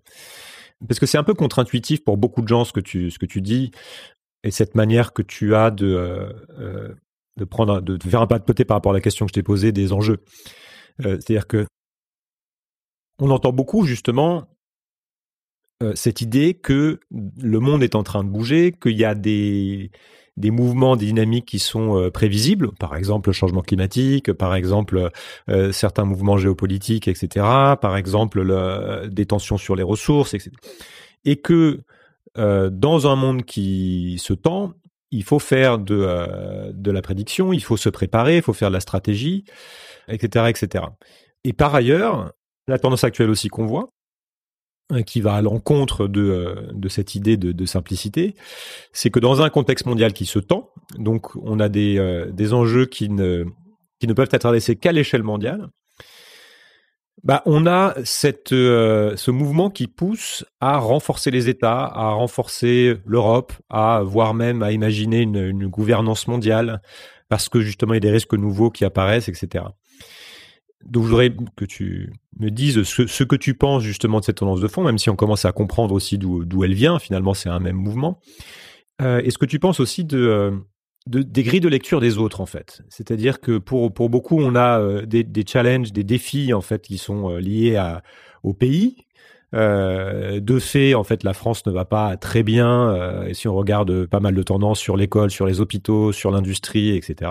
parce que c'est un peu contre-intuitif pour beaucoup de gens ce que tu ce que tu dis et cette manière que tu as de euh, de prendre, de faire un pas de côté par rapport à la question que je t'ai posée des enjeux. C'est-à-dire que on entend beaucoup justement cette idée que le monde est en train de bouger, qu'il y a des des mouvements, des dynamiques qui sont euh, prévisibles, par exemple le changement climatique, par exemple certains mouvements géopolitiques, etc., par exemple le, des tensions sur les ressources, etc. Et que dans un monde qui se tend, il faut faire de, euh, de la prédiction, il faut se préparer, il faut faire de la stratégie, etc., etc. Et par ailleurs, la tendance actuelle aussi qu'on voit, qui va à l'encontre de, euh, cette idée de, simplicité, c'est que dans un contexte mondial qui se tend, donc on a des, euh, enjeux qui ne, peuvent être adressés qu'à l'échelle mondiale, bah, on a euh, ce mouvement qui pousse à renforcer les États, à renforcer l'Europe, à voire même à imaginer une, gouvernance mondiale, parce que justement il y a des risques nouveaux qui apparaissent, etc. Donc je voudrais que tu me dises ce, ce, que tu penses justement de cette tendance de fond, même si on commence à comprendre aussi d'où elle vient. Finalement, c'est un même mouvement. Euh, Est-ce que tu penses aussi de euh, de, des grilles de lecture des autres en fait? C'est-à-dire que pour beaucoup on a euh, des, challenges, des défis en fait qui sont euh, liés au pays. Euh, de fait, en fait, la France ne va pas très bien. Euh, et si on regarde pas mal de tendances sur l'école, sur les hôpitaux, sur l'industrie, etc.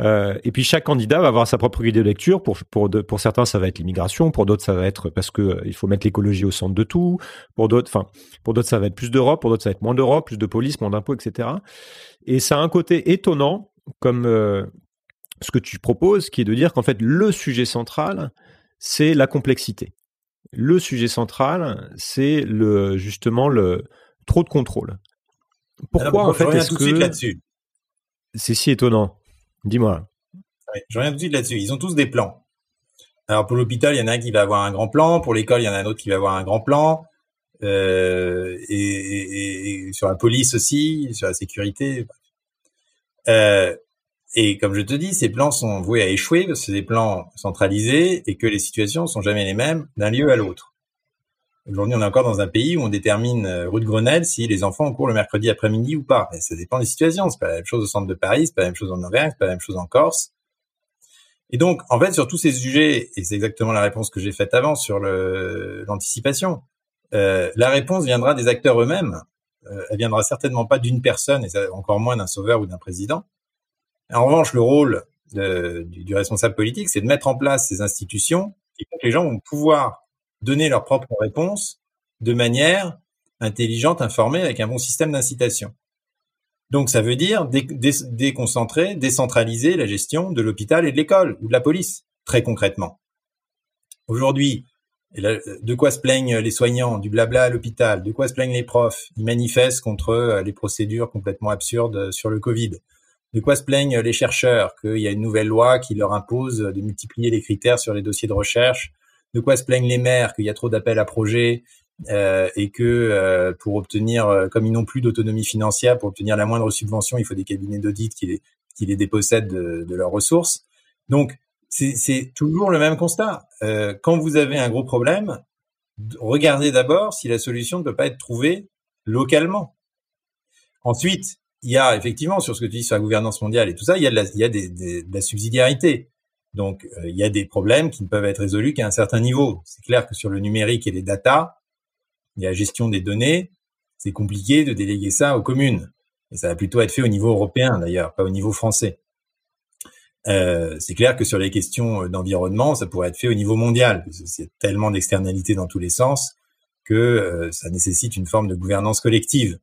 et puis chaque candidat va avoir sa propre grille de lecture. Pour pour certains, ça va être l'immigration. Pour d'autres, ça va être parce que il faut mettre l'écologie au centre de tout. Pour d'autres, enfin, pour d'autres, ça va être plus d'Europe. Pour d'autres, ça va être moins d'Europe, plus de police, moins d'impôts, etc. Et ça a un côté étonnant, comme euh, ce que tu proposes, qui est de dire qu'en fait, le sujet central, c'est la complexité. Le sujet central, c'est le justement le trop de contrôle. Pourquoi en fait est-ce que c'est si étonnant Dis-moi. je reviens tout de suite là-dessus. Ils ont tous des plans. Alors pour l'hôpital, il y en a un qui va avoir un grand plan. Pour l'école, il y en a un autre qui va avoir un grand plan. Euh, et, et, et, sur la police aussi, sur la sécurité. Euh, et comme je te dis, ces plans sont voués à échouer parce que c'est des plans centralisés et que les situations sont jamais les mêmes d'un lieu à l'autre. Aujourd'hui, on est encore dans un pays où on détermine euh, rue de Grenelle si les enfants ont cours le mercredi après-midi ou pas. Et ça dépend des situations. C'est pas la même chose au centre de Paris, c'est pas la même chose en Auvergne, c'est pas la même chose en Corse. Et donc, en fait, sur tous ces sujets, et c'est exactement la réponse que j'ai faite avant sur l'anticipation, euh, la réponse viendra des acteurs eux-mêmes. Euh, elle viendra certainement pas d'une personne, et encore moins d'un sauveur ou d'un président. En revanche, le rôle de, du, responsable politique, c'est de mettre en place ces institutions font que les gens vont pouvoir donner leurs propres réponses de manière intelligente, informée, avec un bon système d'incitation. Donc ça veut dire dé dé déconcentrer, décentraliser la gestion de l'hôpital et de l'école ou de la police, très concrètement. Aujourd'hui, et de quoi se plaignent les soignants Du blabla à l'hôpital? De quoi se plaignent les profs? Ils manifestent contre euh, les procédures complètement absurdes euh, sur le Covid. De quoi se plaignent les chercheurs Qu'il y a une nouvelle loi qui leur impose de multiplier les critères sur les dossiers de recherche? De quoi se plaignent les maires Qu'il y a trop d'appels à projets euh, et que euh, pour obtenir, euh, comme ils n'ont plus d'autonomie financière, pour obtenir la moindre subvention, il faut des cabinets d'audit qui les, dépossèdent de, leurs ressources. Donc, c'est toujours le même constat. Quand vous avez un gros problème, regardez d'abord si la solution ne peut pas être trouvée localement. Ensuite, il y a effectivement sur ce que tu dis sur la gouvernance mondiale et tout ça, il y a de la, subsidiarité. Donc, euh, il y a des problèmes qui ne peuvent être résolus qu'à un certain niveau. C'est clair que sur le numérique et les data, il y a la gestion des données, c'est compliqué de déléguer ça aux communes. Et ça va plutôt être fait au niveau européen d'ailleurs, pas au niveau français. Euh, c'est clair que sur les questions d'environnement, ça pourrait être fait au niveau mondial. C'est tellement d'externalités dans tous les sens que euh, ça nécessite une forme de gouvernance collective.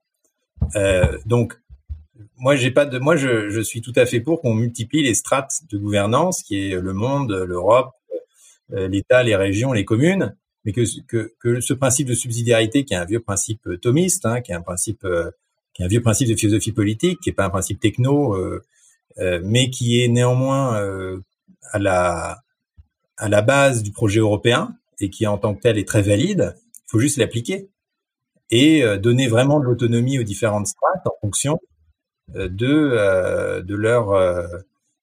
Euh, donc, moi, j'ai pas de, moi, je, suis tout à fait pour qu'on multiplie les strates de gouvernance, qui est le monde, l'Europe, euh, l'État, les régions, les communes, mais que, ce principe de subsidiarité, qui est un vieux principe thomiste, hein, qui est un principe, qui est un vieux principe de philosophie politique, qui est pas un principe techno, mais qui est néanmoins à la à la base du projet européen et qui en tant que tel est très valide. Il faut juste l'appliquer et donner vraiment de l'autonomie aux différentes strates en fonction de de leur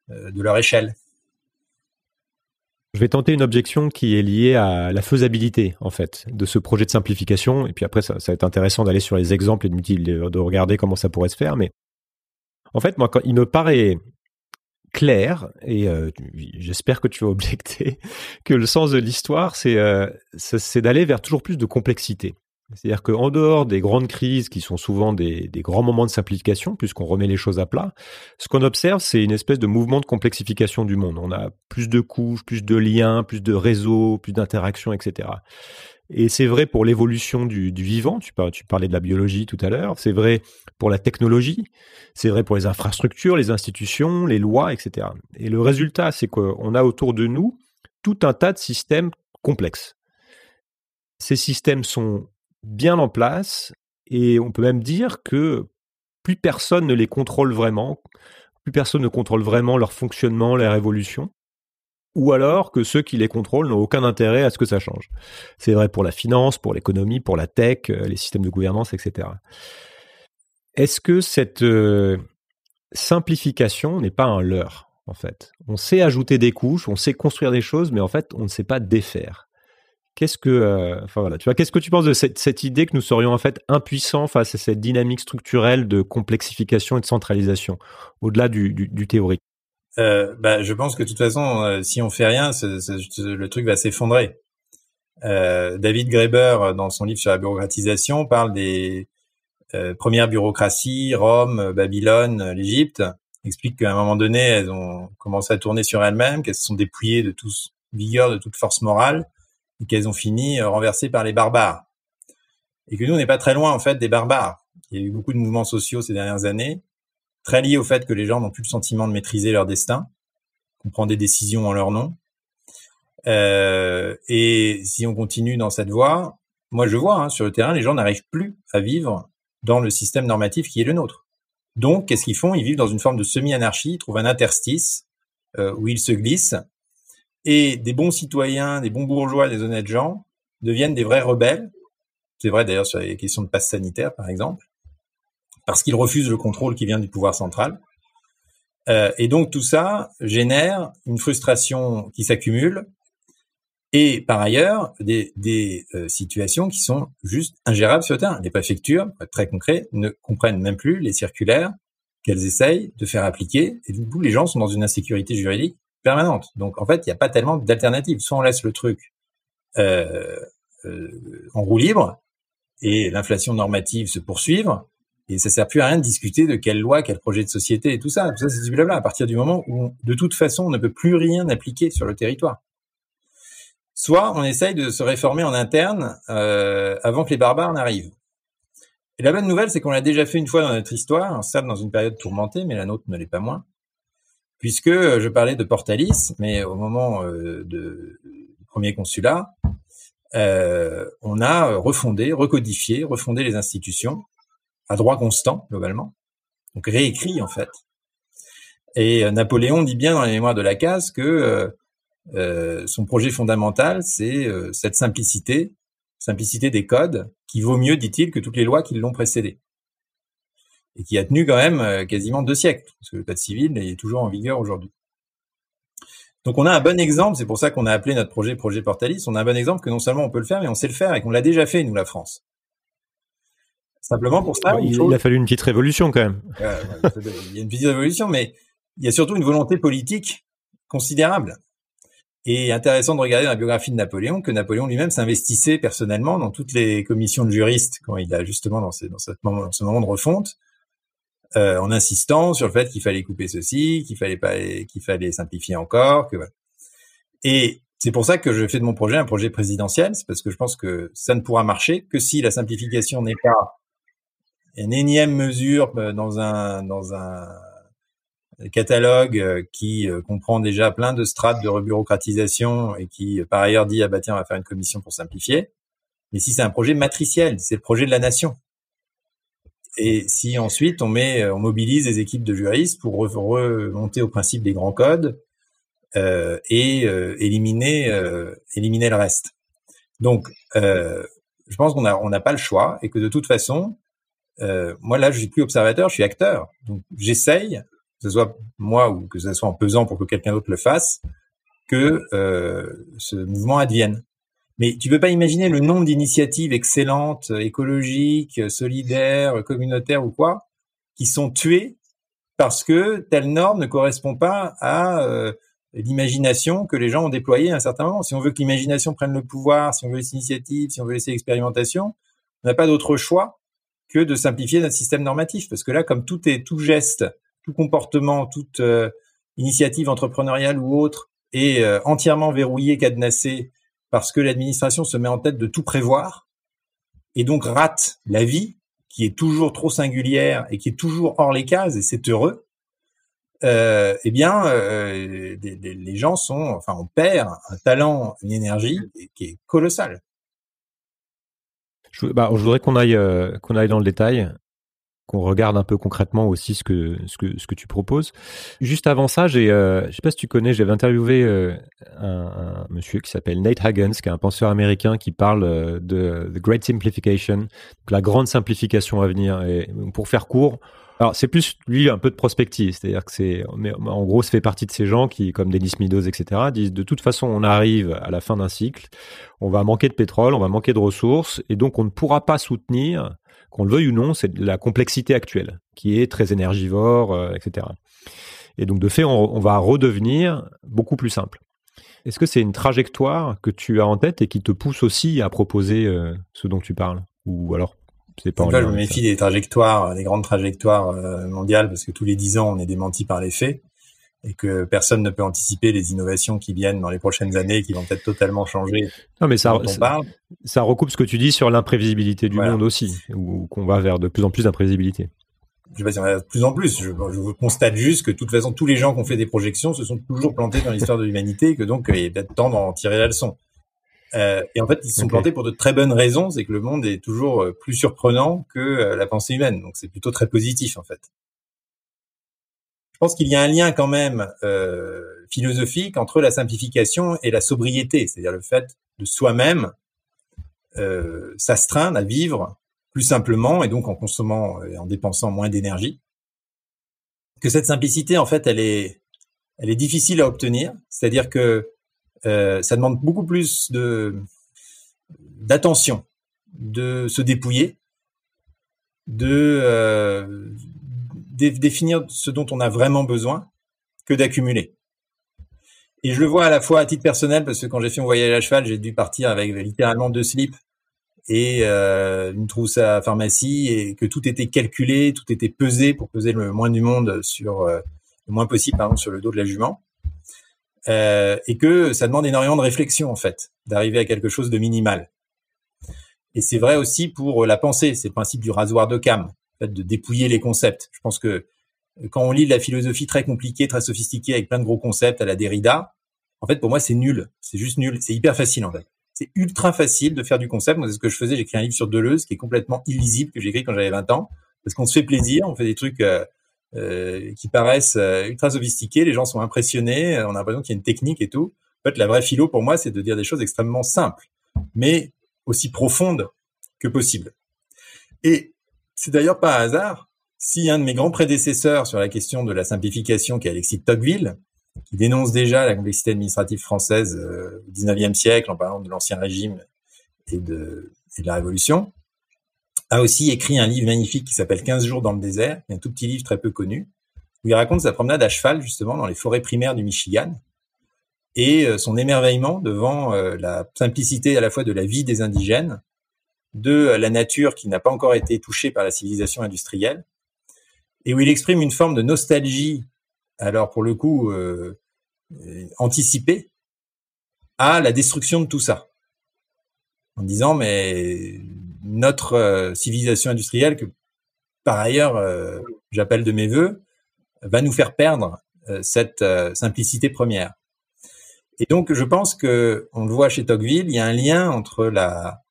de leur échelle. Je vais tenter une objection qui est liée à la faisabilité, en fait, de ce projet de simplification. Et puis après, ça, va être intéressant d'aller sur les exemples et de, de regarder comment ça pourrait se faire. Mais en fait, moi, il me paraît clair, et euh, j'espère que tu vas <laughs> objecter, que le sens de l'histoire, c'est euh, d'aller vers toujours plus de complexité. C'est-à-dire qu'en dehors des grandes crises qui sont souvent des, grands moments de simplification, puisqu'on remet les choses à plat, ce qu'on observe, c'est une espèce de mouvement de complexification du monde. On a plus de couches, plus de liens, plus de réseaux, plus d'interactions, etc. Et c'est vrai pour l'évolution du, vivant, tu, tu parlais de la biologie tout à l'heure, c'est vrai pour la technologie, c'est vrai pour les infrastructures, les institutions, les lois, etc. Et le résultat, c'est qu'on a autour de nous tout un tas de systèmes complexes. Ces systèmes sont bien en place et on peut même dire que plus personne ne les contrôle vraiment, plus personne ne contrôle vraiment leur fonctionnement, leur évolution ou alors que ceux qui les contrôlent n'ont aucun intérêt à ce que ça change. C'est vrai pour la finance, pour l'économie, pour la tech, euh, les systèmes de gouvernance, etc. Est-ce que cette euh, simplification n'est pas un leurre, en fait? On sait ajouter des couches, on sait construire des choses, mais en fait, on ne sait pas défaire. Qu'est-ce que, euh, voilà, tu vois, qu'est-ce que tu penses de cette, idée que nous serions en fait impuissants face à cette dynamique structurelle de complexification et de centralisation, au-delà du théorique? Euh, bah, je pense que de toute façon, euh, si on fait rien, le truc va s'effondrer. David Graeber, dans son livre sur la bureaucratisation, parle des premières bureaucraties, Rome, Babylone, l'Égypte, explique qu'à un moment donné, elles ont commencé à tourner sur elles-mêmes, qu'elles se sont dépouillées de toute vigueur, de toute force morale, et qu'elles ont fini renversées par les barbares. Et que nous, on n'est pas très loin en fait des barbares. Il y a eu beaucoup de mouvements sociaux ces dernières années, très lié au fait que les gens n'ont plus le sentiment de maîtriser leur destin, qu'on prend des décisions en leur nom. Euh, et si on continue dans cette voie, moi je vois hein, sur le terrain, les gens n'arrivent plus à vivre dans le système normatif qui est le nôtre. Donc, qu'est-ce qu'ils font? Ils vivent dans une forme de semi-anarchie, ils trouvent un interstice euh, où ils se glissent, et des bons citoyens, des bons bourgeois, des honnêtes gens deviennent des vrais rebelles. C'est vrai d'ailleurs sur les questions de passe sanitaire, par exemple parce qu'ils refusent le contrôle qui vient du pouvoir central. Euh, et donc tout ça génère une frustration qui s'accumule et par ailleurs des, euh, situations qui sont juste ingérables sur le terrain. Les préfectures, très concret, ne comprennent même plus les circulaires qu'elles essayent de faire appliquer et du coup les gens sont dans une insécurité juridique permanente. Donc en fait, il n'y a pas tellement d'alternatives. Soit on laisse le truc euh, euh en roue libre et l'inflation normative se poursuivre, et ça sert plus à rien de discuter de quelle loi, quel projet de société et tout ça. Tout ça, c'est du blabla. À partir du moment où, de toute façon, on ne peut plus rien appliquer sur le territoire. Soit on essaye de se réformer en interne euh, avant que les barbares n'arrivent. Et la bonne nouvelle, c'est qu'on l'a déjà fait une fois dans notre histoire, certes dans une période tourmentée, mais la nôtre ne l'est pas moins. Puisque je parlais de Portalis, mais au moment euh, du premier consulat, euh, on a refondé, recodifié, refondé les institutions à droit constant globalement, donc réécrit en fait. Et euh, Napoléon dit bien dans les mémoires de la case que euh, euh, son projet fondamental, c'est cette simplicité, simplicité des codes, qui vaut mieux, dit-il, que toutes les lois qui l'ont précédé. Et qui a tenu quand même quasiment deux siècles, parce que le code civil est toujours en vigueur aujourd'hui. Donc on a un bon exemple, c'est pour ça qu'on a appelé notre projet projet Portalis, on a un bon exemple que non seulement on peut le faire, mais on sait le faire et qu'on l'a déjà fait, nous, la France. Simplement pour ça, il, a fallu une petite révolution quand même. il y a une petite révolution, mais il y a surtout une volonté politique considérable. Et intéressant de regarder dans la biographie de Napoléon que Napoléon lui-même s'investissait personnellement dans toutes les commissions de juristes quand il a justement dans, ce, dans, moment, ce moment de refonte. En insistant sur le fait qu'il fallait couper ceci, qu'il fallait pas, qu'il fallait simplifier encore, que et c'est pour ça que je fais de mon projet un projet présidentiel, c'est parce que je pense que ça ne pourra marcher que si la simplification n'est pas une énième mesure euh, dans un dans un catalogue euh, qui euh, comprend déjà plein de strates de rebureaucratisation et qui par ailleurs dit ah bah tiens on va faire une commission pour simplifier. Mais si c'est un projet matriciel, c'est le projet de la nation. Et si ensuite on met, on mobilise des équipes de juristes pour remonter au principe des grands codes, euh, et euh, éliminer euh, éliminer le reste. Donc, je pense qu'on a on n'a pas le choix et que de toute façon, moi là, je suis plus observateur, je suis acteur. Donc, j'essaye, que ce soit moi ou que ce soit en pesant pour que quelqu'un d'autre le fasse, que ce mouvement advienne. Mais tu peux pas imaginer le nombre d'initiatives excellentes, écologiques, solidaires, communautaires ou quoi, qui sont tuées parce que telle norme ne correspond pas à l'imagination que les gens ont déployée à un certain moment. Si on veut que l'imagination prenne le pouvoir, si on veut les initiatives, si on veut laisser l'expérimentation, on n'a pas d'autre choix que de simplifier notre système normatif. Parce que là, comme tout est, tout geste, tout comportement, toute euh, initiative entrepreneuriale ou autre est euh, entièrement verrouillé, cadenassé, parce que l'administration se met en tête de tout prévoir, et donc rate la vie, qui est toujours trop singulière et qui est toujours hors les cases, et c'est heureux, euh, eh bien, euh, les gens sont, enfin, on perd un talent, une énergie qui est colossale. Je, bah, je voudrais qu'on aille, euh, qu'on aille dans le détail, qu'on regarde un peu concrètement aussi ce que, ce que, ce que tu proposes. Juste avant ça, j'ai, euh, je sais pas si tu connais, j'avais interviewé euh, un, un, monsieur qui s'appelle Nate Hagens, qui est un penseur américain qui parle de The Great Simplification, donc la grande simplification à venir. Et pour faire court, alors c'est plus lui un peu de prospective, c'est-à-dire que c'est, en gros, ça fait partie de ces gens qui, comme Denis Meadows, etc., disent de toute façon, on arrive à la fin d'un cycle, on va manquer de pétrole, on va manquer de ressources, et donc on ne pourra pas soutenir, qu'on le veuille ou non, c'est la complexité actuelle, qui est très énergivore, euh, etc. Et donc de fait, on, on va redevenir beaucoup plus simple. Est-ce que c'est une trajectoire que tu as en tête et qui te pousse aussi à proposer euh, ce dont tu parles, ou alors c'est pas je me méfie des trajectoires, des grandes trajectoires euh, mondiales, parce que tous les dix ans, on est démenti par les faits et que personne ne peut anticiper les innovations qui viennent dans les prochaines années, qui vont peut-être totalement changer. Non, mais ça, ça, ça, recoupe ce que tu dis sur l'imprévisibilité du monde aussi, ou qu'on va vers de plus en plus d'imprévisibilité. Je sais pas si on va de plus en plus. Je, je, constate juste que de toute façon, tous les gens qui ont fait des projections se sont toujours plantés dans l'histoire de l'humanité, et que donc il est peut-être temps d'en tirer la leçon. Euh, et en fait, ils se sont plantés pour de très bonnes raisons, c'est que le monde est toujours euh, plus surprenant que euh, la pensée humaine. Donc c'est plutôt très positif en fait. Je pense qu'il y a un lien quand même euh, philosophique entre la simplification et la sobriété, c'est-à-dire le fait de soi-même euh, s'astreindre à vivre plus simplement et donc en consommant et en dépensant moins d'énergie. Que cette simplicité, en fait, elle est, difficile à obtenir. C'est-à-dire que euh, ça demande beaucoup plus de d'attention, de se dépouiller, de définir ce dont on a vraiment besoin que d'accumuler. Et je le vois à la fois à titre personnel parce que quand j'ai fait mon voyage à cheval, j'ai dû partir avec littéralement deux slips et euh, une trousse à pharmacie et que tout était calculé, tout était pesé pour peser le moins du monde sur euh, le moins possible pardon sur le dos de la jument euh, et que ça demande énormément de réflexion en fait, d'arriver à quelque chose de minimal. Et c'est vrai aussi pour la pensée, c'est le principe du rasoir de cam, de dépouiller les concepts. Je pense que quand on lit de la philosophie très compliquée, très sophistiquée, avec plein de gros concepts à la Derrida, en fait, pour moi, c'est nul. C'est juste nul. C'est hyper facile, en fait. C'est ultra facile de faire du concept. Moi, c'est ce que je faisais. J'ai écrit un livre sur Deleuze qui est complètement illisible, que j'ai écrit quand j'avais 20 ans, parce qu'on se fait plaisir, on fait des trucs euh, euh, qui paraissent euh, ultra sophistiqués, les gens sont impressionnés, on a l'impression qu'il y a une technique et tout. En fait, la vraie philo pour moi, c'est de dire des choses extrêmement simples, mais aussi profondes que possible. Et c'est d'ailleurs pas un hasard si un de mes grands prédécesseurs sur la question de la simplification, qui est Alexis de Tocqueville, qui dénonce déjà la complexité administrative française euh, au XIXe siècle en parlant de l'ancien régime et de, et de la Révolution, a aussi écrit un livre magnifique qui s'appelle 15 jours dans le désert, un tout petit livre très peu connu, où il raconte sa promenade à cheval justement dans les forêts primaires du Michigan et euh, son émerveillement devant euh, la simplicité à la fois de la vie des indigènes, de la nature qui n'a pas encore été touchée par la civilisation industrielle, et où il exprime une forme de nostalgie, alors pour le coup euh, anticipée, à la destruction de tout ça, en disant mais notre civilisation industrielle que par ailleurs j'appelle de mes voeux va nous faire perdre cette simplicité première. Et donc, je pense que, on le voit chez Tocqueville, il y a un lien entre la,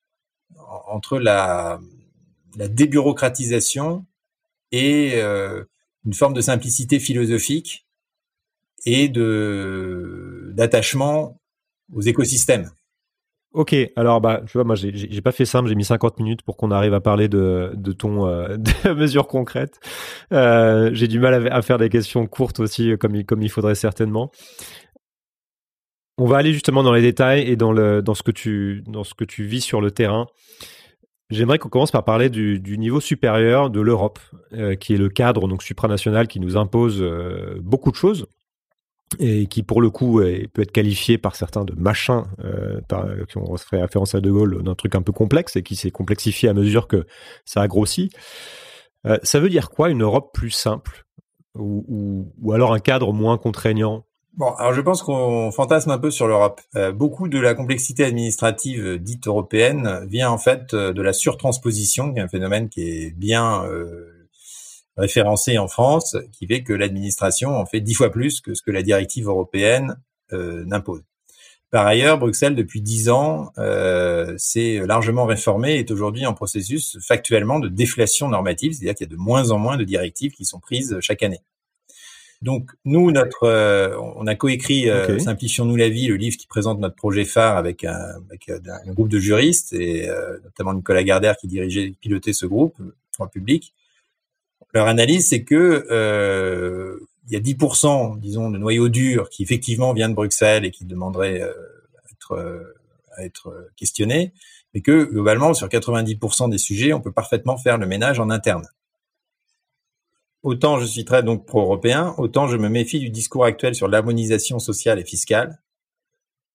entre la, débureaucratisation et euh, une forme de simplicité philosophique et de d'attachement aux écosystèmes. Ok, alors bah tu vois moi j'ai pas fait simple, j'ai mis 50 minutes pour qu'on arrive à parler de de ton euh, <laughs> mesures concrètes. Euh, j'ai du mal à, à, faire des questions courtes aussi comme comme il faudrait certainement. On va aller justement dans les détails et dans, le, dans, ce, que tu, dans ce que tu vis sur le terrain. J'aimerais qu'on commence par parler du, niveau supérieur de l'Europe, euh, qui est le cadre donc supranational qui nous impose euh, beaucoup de choses et qui pour le coup peut être qualifié par certains de machin, euh, qui ont fait référence à De Gaulle, d'un truc un peu complexe et qui s'est complexifié à mesure que ça a grossi. ça veut dire quoi une Europe plus simple ou, ou alors un cadre moins contraignant Bon, alors je pense qu'on fantasme un peu sur l'Europe. Euh, beaucoup de la complexité administrative euh, dite européenne vient en fait euh, de la surtransposition, qui est un phénomène qui est bien référencé en France, qui fait que l'administration en fait dix fois plus que ce que la directive européenne n'impose. Par ailleurs, Bruxelles, depuis dix ans, s'est largement réformé et est aujourd'hui en processus factuellement de déflation normative, c'est-à-dire qu'il y a de moins en moins de directives qui sont prises chaque année. Donc nous, notre, euh, on a coécrit euh, Simplifions-nous la vie, le livre qui présente notre projet phare avec un, avec euh, un groupe de juristes et notamment Nicolas Gardère qui dirigeait, pilotait ce groupe en public. Leur analyse, c'est que il y a 10%, disons, de noyau dur qui effectivement vient de Bruxelles et qui demanderait à être, à être questionné, mais que globalement, sur 90% des sujets, on peut parfaitement faire le ménage en interne autant je suis très donc pro-européen, autant je me méfie du discours actuel sur l'harmonisation sociale et fiscale,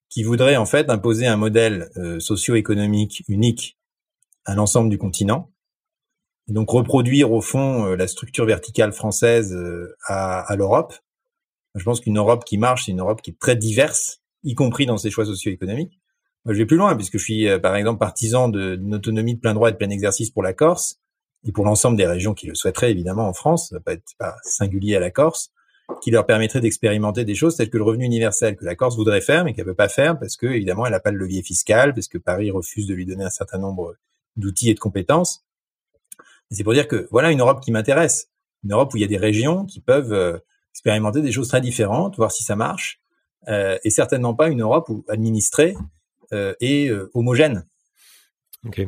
qui voudrait en fait imposer un modèle euh, socio-économique unique à l'ensemble du continent, et donc reproduire au fond euh, la structure verticale française euh, à, l'Europe. Je pense qu'une Europe qui marche, c'est une Europe qui est très diverse, y compris dans ses choix socio-économiques. Je vais plus loin, puisque je suis, par exemple, partisan d'une autonomie de plein droit et de plein exercice pour la Corse et pour l'ensemble des régions qui le souhaiteraient évidemment en France, ça peut être pas singulier à la Corse, qui leur permettrait d'expérimenter des choses telles que le revenu universel que la Corse voudrait faire mais qu'elle peut pas faire parce que évidemment elle n'a pas le levier fiscal, parce que Paris refuse de lui donner un certain nombre d'outils et de compétences. C'est pour dire que voilà une Europe qui m'intéresse, une Europe où il y a des régions qui peuvent euh, expérimenter des choses très différentes, voir si ça marche, euh, et certainement pas une Europe où administrée euh, et euh, homogène. Ok.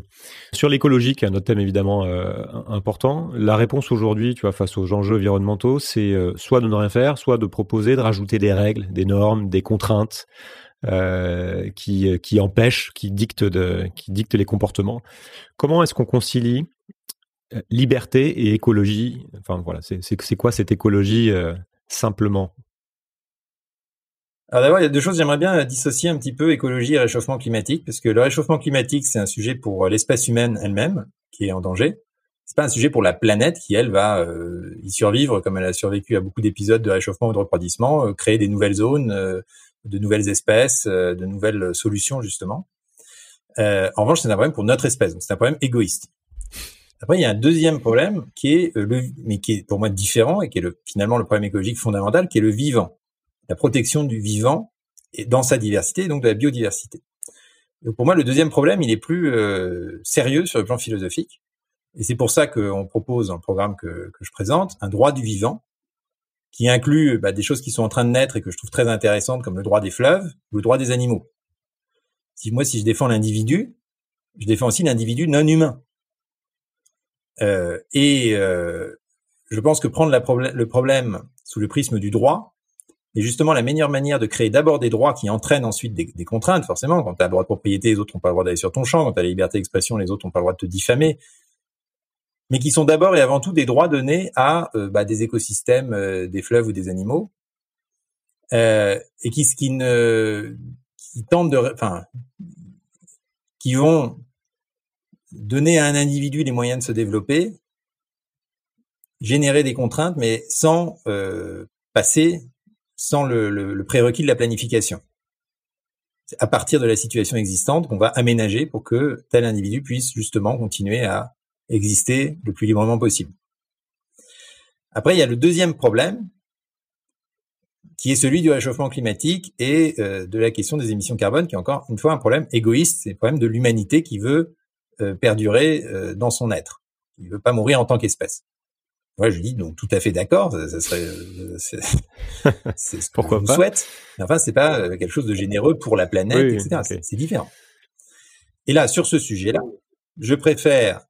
Sur l'écologie, qui est un autre thème évidemment euh, important, la réponse aujourd'hui, tu vois, face aux enjeux environnementaux, c'est euh, soit de ne rien faire, soit de proposer de rajouter des règles, des normes, des contraintes euh, qui, empêchent, qui dictent, qui dictent les comportements. Comment est-ce qu'on concilie liberté et écologie? Enfin voilà, c'est quoi cette écologie simplement? Alors d'abord, il y a deux choses. J'aimerais bien dissocier un petit peu écologie et réchauffement climatique, parce que le réchauffement climatique, c'est un sujet pour euh, l'espèce humaine elle-même qui est en danger. C'est pas un sujet pour la planète qui, elle, va euh, y survivre comme elle a survécu à beaucoup d'épisodes de réchauffement ou de refroidissement, euh, créer des nouvelles zones, de nouvelles espèces, de nouvelles solutions justement. en revanche, c'est un problème pour notre espèce, donc c'est un problème égoïste. Après, il y a un deuxième problème qui est le, mais qui est pour moi différent et qui est le, finalement le problème écologique fondamental, qui est le vivant la protection du vivant et dans sa diversité, donc de la biodiversité. Donc pour moi, le deuxième problème, il est plus euh, sérieux sur le plan philosophique. Et c'est pour ça qu'on propose dans le programme que, que, je présente un droit du vivant qui inclut bah, des choses qui sont en train de naître et que je trouve très intéressantes, comme le droit des fleuves ou le droit des animaux. Si moi, si je défends l'individu, je défends aussi l'individu non humain. Euh, et euh, je pense que prendre le problème sous le prisme du droit, et justement, la meilleure manière de créer d'abord des droits qui entraînent ensuite des, contraintes, forcément, quand tu as le droit de propriété, les autres n'ont pas le droit d'aller sur ton champ, quand tu as la liberté d'expression, les autres n'ont pas le droit de te diffamer, mais qui sont d'abord et avant tout des droits donnés à euh, bah, des écosystèmes, euh, des fleuves ou des animaux, euh, et qui, tentent de, qui vont donner à un individu les moyens de se développer générer des contraintes, mais sans passer, sans le, prérequis de la planification. C'est à partir de la situation existante qu'on va aménager pour que tel individu puisse justement continuer à exister le plus librement possible. Après, il y a le deuxième problème, qui est celui du réchauffement climatique et euh, de la question des émissions carbone, qui est encore une fois un problème égoïste, c'est le problème de l'humanité qui veut euh, perdurer euh, dans son être, qui ne veut pas mourir en tant qu'espèce. Moi, je dis donc tout à fait d'accord. Ça, serait, euh, c'est <laughs> ce Pourquoi je souhaite. Mais enfin, c'est pas euh, quelque chose de généreux pour la planète, etc. C'est différent. Et là, sur ce sujet-là, je préfère.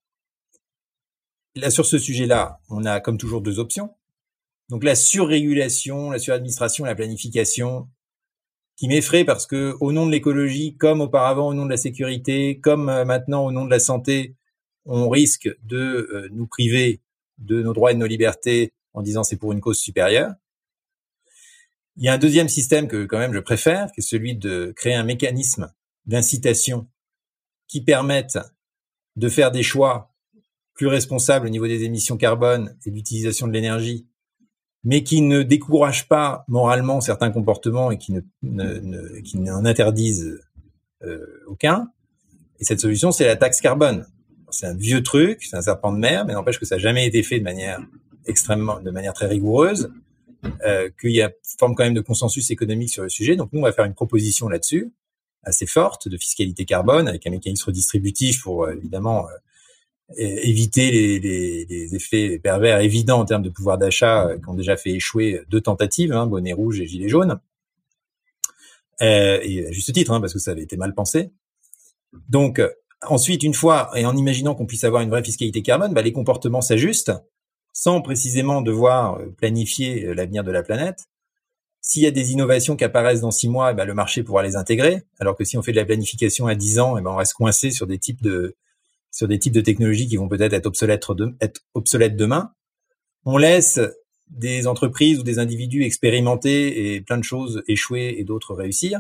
Là, sur ce sujet-là, on a comme toujours deux options. Donc la surrégulation, la suradministration, la planification, qui m'effraie parce que au nom de l'écologie, comme auparavant au nom de la sécurité, comme euh, maintenant au nom de la santé, on risque de nous priver de nos droits et de nos libertés en disant c'est pour une cause supérieure. Il y a un deuxième système que quand même je préfère, qui est celui de créer un mécanisme d'incitation qui permette de faire des choix plus responsables au niveau des émissions carbone et d'utilisation de l'énergie, mais qui ne décourage pas moralement certains comportements et qui ne, qui n'en interdisent euh, aucun. Et cette solution, c'est la taxe carbone c'est un vieux truc, c'est un serpent de mer, mais n'empêche que ça n'a jamais été fait de manière extrêmement, de manière très rigoureuse, euh, qu'il y a forme quand même de consensus économique sur le sujet. Donc nous, on va faire une proposition là-dessus, assez forte, de fiscalité carbone, avec un mécanisme redistributif pour euh, évidemment euh, éviter les, effets pervers évidents en termes de pouvoir d'achat qui ont déjà fait échouer deux tentatives, hein, bonnet rouge et gilet jaune. et à juste titre, hein, parce que ça avait été mal pensé. Donc, Ensuite, une fois, et en imaginant qu'on puisse avoir une vraie fiscalité carbone, bah, les comportements s'ajustent sans précisément devoir euh, planifier euh, l'avenir de la planète. S'il y a des innovations qui apparaissent dans six mois, bah, le marché pourra les intégrer. Alors que si on fait de la planification à dix ans, et ben on reste coincé sur des types de sur des types de technologies qui vont peut-être être obsolètes, être obsolètes demain. On laisse des entreprises ou des individus expérimenter et plein de choses échouer et d'autres réussir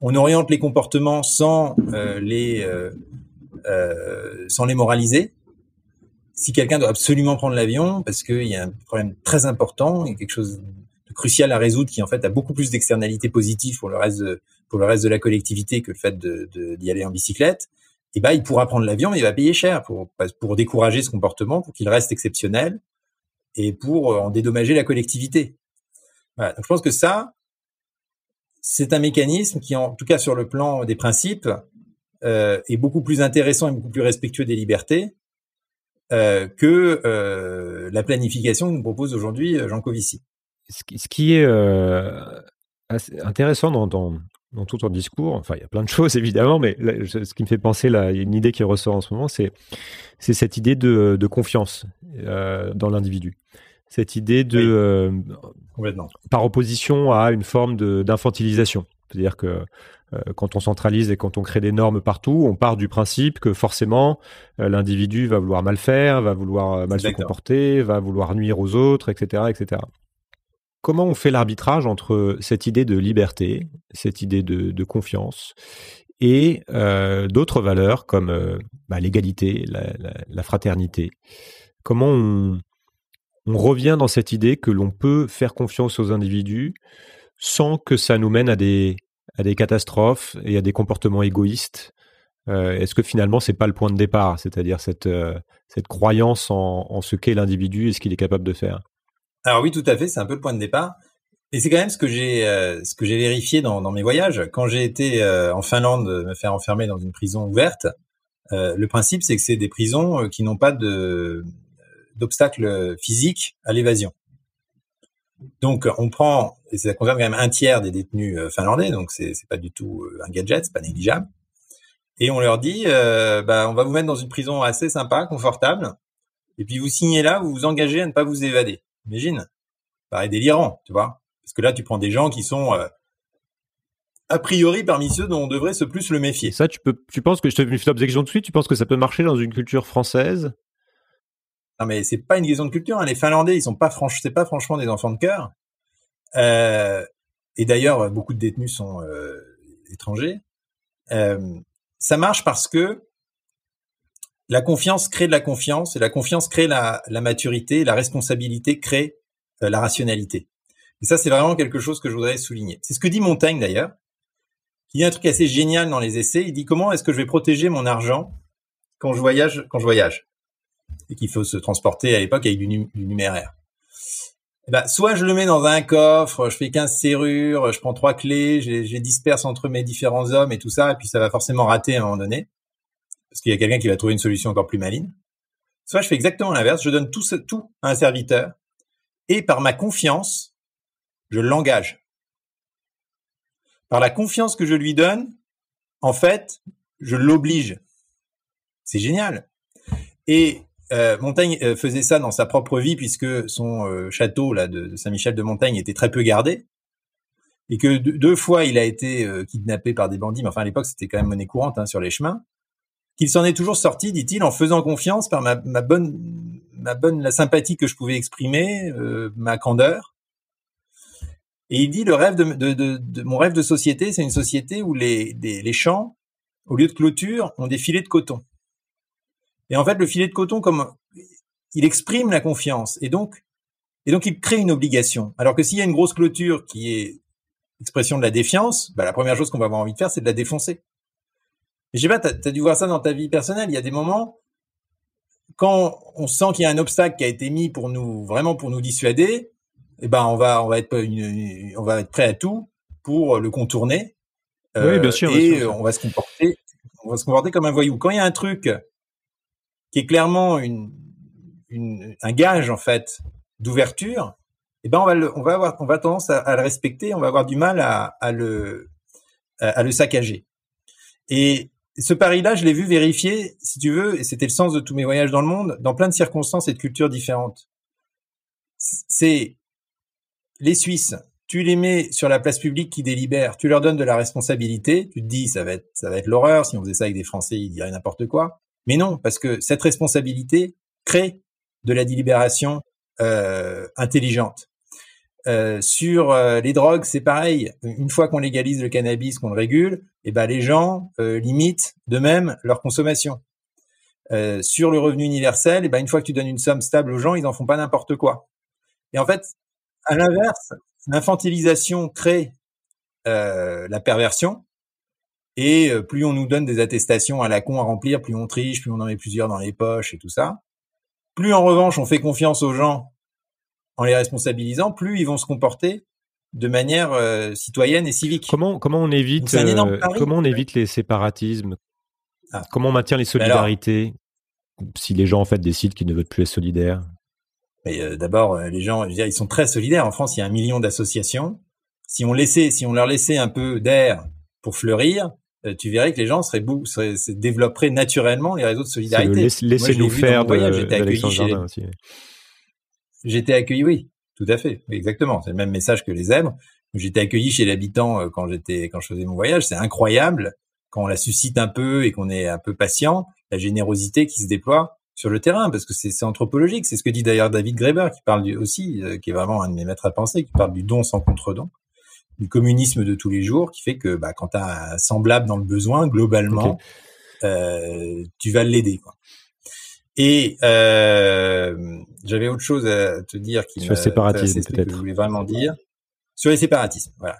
on oriente les comportements sans euh, les euh, euh, sans les moraliser. Si quelqu'un doit absolument prendre l'avion parce qu'il y a un problème très important et quelque chose de crucial à résoudre qui en fait a beaucoup plus d'externalités positives pour le reste de, la collectivité que le fait de d'y aller en bicyclette, et eh ben il pourra prendre l'avion mais il va payer cher pour décourager ce comportement pour qu'il reste exceptionnel et pour en dédommager la collectivité. Donc je pense que ça, c'est un mécanisme qui, en tout cas sur le plan des principes, euh, est beaucoup plus intéressant et beaucoup plus respectueux des libertés euh, que euh, la planification que nous propose aujourd'hui Jean Covici. Ce qui est intéressant dans, tout ton discours, enfin il y a plein de <laughs> choses évidemment, mais ce qui me fait penser, là, une idée qui ressort en ce moment, c'est cette idée de confiance dans l'individu cette idée de euh, par opposition à une forme d'infantilisation. C'est-à-dire que euh, quand on centralise et quand on crée des normes partout, on part du principe que forcément euh, l'individu va vouloir mal faire, va vouloir mal se comporter, va vouloir nuire aux autres, etc., etc. Comment on fait l'arbitrage entre cette idée de liberté, cette idée de, confiance et d'autres valeurs comme bah, l'égalité, la, fraternité? Comment on, on revient dans cette idée que l'on peut faire confiance aux individus sans que ça nous mène à des, catastrophes et à des comportements égoïstes. Euh, est-ce que finalement c'est pas le point de départ, c'est-à-dire cette, euh, croyance en, ce qu'est l'individu et ce qu'il est capable de faire Alors oui, tout à fait, c'est un peu le point de départ. Et c'est quand même ce que j'ai euh, vérifié dans, dans, mes voyages. Quand j'ai été en Finlande me faire enfermer dans une prison ouverte, le principe c'est que c'est des prisons qui n'ont pas de d'obstacles physiques à l'évasion. Donc, on prend, et ça concerne quand même un tiers des détenus euh, finlandais, donc c'est pas du tout euh, un gadget, c'est pas négligeable. Et on leur dit, euh, bah, on va vous mettre dans une prison assez sympa, confortable, et puis vous signez là, vous vous engagez à ne pas vous évader. Imagine, paraît délirant, tu vois, parce que là, tu prends des gens qui sont a priori parmi ceux dont on devrait se plus le méfier. Ça, tu peux, tu penses que je te fais l'objection de suite, tu penses que ça peut marcher dans une culture française non mais c'est pas une question de culture. Hein. Les Finlandais, ils sont pas franches, c'est pas franchement des enfants de cœur. Euh, et d'ailleurs, beaucoup de détenus sont euh, étrangers. Euh, ça marche parce que la confiance crée de la confiance et la confiance crée la, maturité, la responsabilité crée la rationalité. Et ça, c'est vraiment quelque chose que je voudrais souligner. C'est ce que dit Montaigne d'ailleurs. Il y a un truc assez génial dans les essais. Il dit comment est-ce que je vais protéger mon argent quand je voyage, quand je voyage, qu'il faut se transporter à l'époque avec du, numéraire. Eh ben, soit je le mets dans un coffre, je fais 15 serrures, je prends trois clés, je les disperse entre mes différents hommes et tout ça, et puis ça va forcément rater à un moment donné, parce qu'il y a quelqu'un qui va trouver une solution encore plus maligne. Soit je fais exactement l'inverse, je donne tout, tout à un serviteur, et par ma confiance, je l'engage. Par la confiance que je lui donne, en fait, je l'oblige. C'est génial. Et euh, Montaigne euh, faisait ça dans sa propre vie puisque son euh, château là de, Saint-Michel de Montaigne était très peu gardé et que deux fois il a été kidnappé par des bandits. Mais enfin à l'époque c'était quand même monnaie courante hein, sur les chemins. Qu'il s'en est toujours sorti, dit-il, en faisant confiance par ma, bonne, ma bonne, la sympathie que je pouvais exprimer, ma candeur. Et il dit le rêve de, de, mon rêve de société, c'est une société où les, les champs, au lieu de clôture, ont des filets de coton. Et en fait, le filet de coton, comme il exprime la confiance, et donc, et donc il crée une obligation. Alors que s'il y a une grosse clôture qui est expression de la défiance, bah, la première chose qu'on va avoir envie de faire, c'est de la défoncer. Et je sais pas, t'as as dû voir ça dans ta vie personnelle. Il y a des moments quand on sent qu'il y a un obstacle qui a été mis pour nous vraiment pour nous dissuader, eh ben on va on va être on va être prêt à tout pour le contourner. oui, bien sûr. Et on va se comporter on va se comporter comme un voyou. Quand il y a un truc qui est clairement une, une, un gage en fait d'ouverture, eh ben on va le, on va avoir, on va tendance à, le respecter, on va avoir du mal à, à le, à, le saccager. Et ce pari-là, je l'ai vu vérifier, si tu veux, et c'était le sens de tous mes voyages dans le monde, dans plein de circonstances et de cultures différentes. C'est les Suisses, tu les mets sur la place publique qui délibère, tu leur donnes de la responsabilité, tu te dis ça va être ça va être l'horreur si on faisait ça avec des Français, ils diraient n'importe quoi. Mais non, parce que cette responsabilité crée de la délibération euh, intelligente. Euh, sur euh, les drogues, c'est pareil. Une fois qu'on légalise le cannabis, qu'on le régule, eh ben les gens euh, limitent de même leur consommation. Euh, sur le revenu universel, eh ben une fois que tu donnes une somme stable aux gens, ils n'en font pas n'importe quoi. Et en fait, à l'inverse, l'infantilisation crée la perversion, et euh, plus on nous donne des attestations à la con à remplir, plus on triche, plus on en met plusieurs dans les poches et tout ça. Plus en revanche on fait confiance aux gens en les responsabilisant, plus ils vont se comporter de manière euh, citoyenne et civique. Comment comment on évite euh, comment on évite les séparatismes? Ah. Comment on maintient les solidarités? Si les gens en fait décident qu'ils ne veulent plus être solidaires D'abord, les gens, ils sont très solidaires. En France, il y a un million d'associations. Si on laissait, si on leur laissait un peu d'air pour fleurir, euh, tu verrais que les gens seraient, seraient, se développeraient naturellement les réseaux de solidarité. Laissez-nous faire de, j'étais accueilli chez J'étais accueilli, oui, tout à fait, exactement. C'est le même message que les zèbres. J'étais accueilli chez l'habitant euh, quand j'étais, quand je faisais mon voyage. C'est incroyable quand on la suscite un peu et qu'on est un peu patient, la générosité qui se déploie sur le terrain, parce que c'est anthropologique. C'est ce que dit d'ailleurs David Graeber, qui parle aussi, euh, qui est vraiment un de mes maîtres à penser, qui parle du don sans contre-don du communisme de tous les jours qui fait que bah, quand tu as un semblable dans le besoin, globalement, euh, tu vas l'aider. Quoi. Et euh, j'avais autre chose à te dire qui sur le séparatisme peut-être. je voulais vraiment dire sur les séparatismes. Voilà.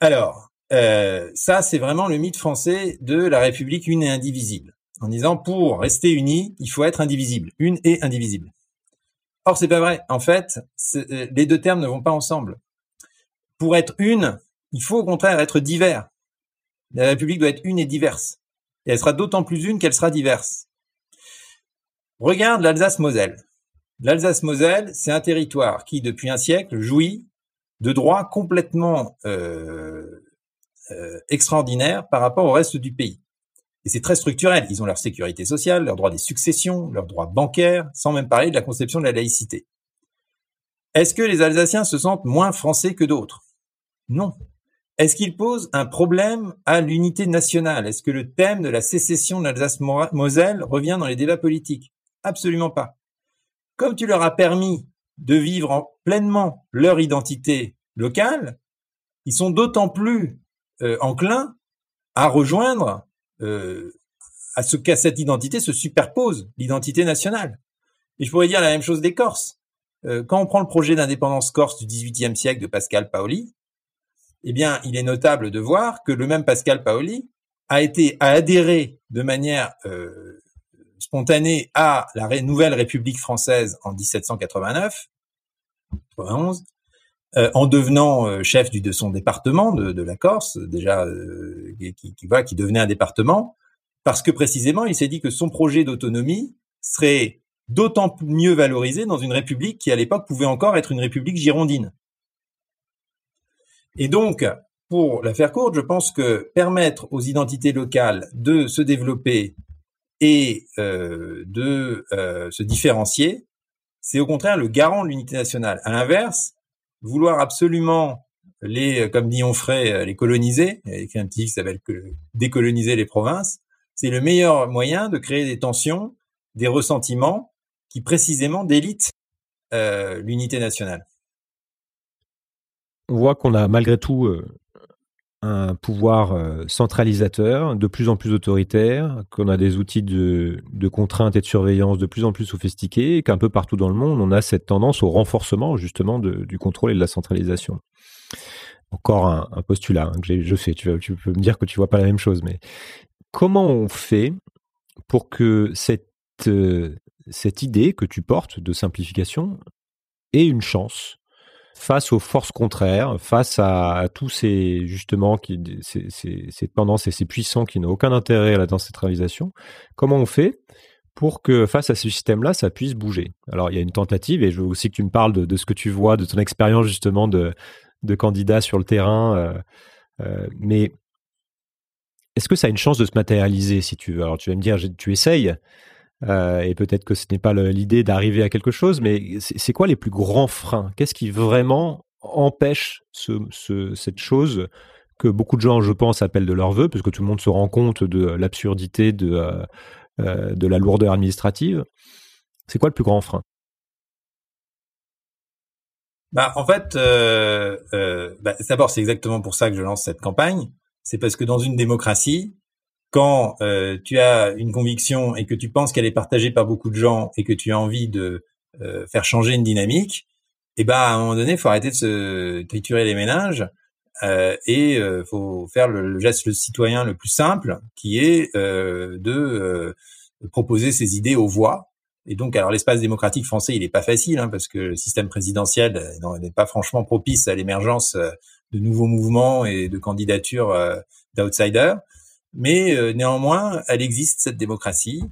Alors euh, ça c'est vraiment le mythe français de la République une et indivisible, en disant pour rester unis il faut être indivisible, une et indivisible. Or c'est pas vrai. En fait, euh, les deux termes ne vont pas ensemble pour être une, il faut au contraire être divers. La République doit être une et diverse. Et elle sera d'autant plus une qu'elle sera diverse. Regarde l'Alsace-Moselle. L'Alsace-Moselle, c'est un territoire qui, depuis un siècle, jouit de droits complètement euh, euh, extraordinaires par rapport au reste du pays. Et c'est très structurel. Ils ont leur sécurité sociale, leur droit des successions, leurs droits bancaires, sans même parler de la conception de la laïcité. Est-ce que les Alsaciens se sentent moins français que d'autres? Non. Est-ce qu'il pose un problème à l'unité nationale? Est-ce que le thème de la sécession de l'Alsace-Moselle revient dans les débats politiques? Absolument pas. Comme tu leur as permis de vivre pleinement leur identité locale, ils sont d'autant plus euh, enclins à rejoindre, euh, à ce qu'à cette identité se superpose l'identité nationale. Et je pourrais dire la même chose des Corses. Euh, quand on prend le projet d'indépendance corse du XVIIIe siècle de Pascal Paoli, eh bien, il est notable de voir que le même Pascal Paoli a été adhéré de manière euh, spontanée à la nouvelle République française en 1789, 91, euh, en devenant euh, chef de son département de, la Corse, déjà qui, qui, qui devenait un département, parce que précisément il s'est dit que son projet d'autonomie serait d'autant mieux valorisé dans une république qui à l'époque pouvait encore être une république girondine. Et donc, pour la faire courte, je pense que permettre aux identités locales de se développer et euh, de euh, se différencier, c'est au contraire le garant de l'unité nationale. À l'inverse, vouloir absolument les, comme dit Onfray, les coloniser, avec un petit qui s'appelle décoloniser les provinces, c'est le meilleur moyen de créer des tensions, des ressentiments qui précisément délite euh, l'unité nationale. On voit qu'on a malgré tout euh, un pouvoir euh, centralisateur, de plus en plus autoritaire, qu'on a des outils de, contrainte et de surveillance de plus en plus sophistiqués, qu'un peu partout dans le monde, on a cette tendance au renforcement justement du contrôle et de la centralisation. Encore un, postulat hein, que je fais, tu, tu, peux me dire que tu vois pas la même chose, mais comment on fait pour que cette cette idée que tu portes de simplification ait une chance face aux forces contraires, face à, tous ces justement qui ces, ces, ces tendances et ces puissants qui n'ont aucun intérêt à la décentralisation. Comment on fait pour que face à ce système-là, ça puisse bouger? Alors il y a une tentative et je veux aussi que tu me parles de, de ce que tu vois, de ton expérience justement de, de candidat sur le terrain. Euh, euh, mais est-ce que ça a une chance de se matérialiser si tu veux? Alors tu vas me dire, tu essayes. Euh, et peut-être que ce n'est pas l'idée d'arriver à quelque chose, mais c'est quoi les plus grands freins? Qu'est-ce qui vraiment empêche ce, ce, cette chose que beaucoup de gens, je pense, appellent de leur vœu, parce que tout le monde se rend compte de l'absurdité de, euh, euh la lourdeur administrative? C'est quoi le plus grand frein? Bah, En fait, bah, d'abord, c'est exactement pour ça que je lance cette campagne. C'est parce que dans une démocratie, quand euh, tu as une conviction et que tu penses qu'elle est partagée par beaucoup de gens et que tu as envie de euh, faire changer une dynamique, eh ben à un moment donné, faut arrêter de se triturer les ménages euh, et euh, faut faire le, geste le citoyen le plus simple, qui est euh, de proposer ses idées aux voix. Et donc, alors l'espace démocratique français, il n'est pas facile hein, parce que le système présidentiel n'est pas franchement propice à l'émergence de nouveaux mouvements et de candidatures d'outsiders. Mais euh, néanmoins, elle existe cette démocratie.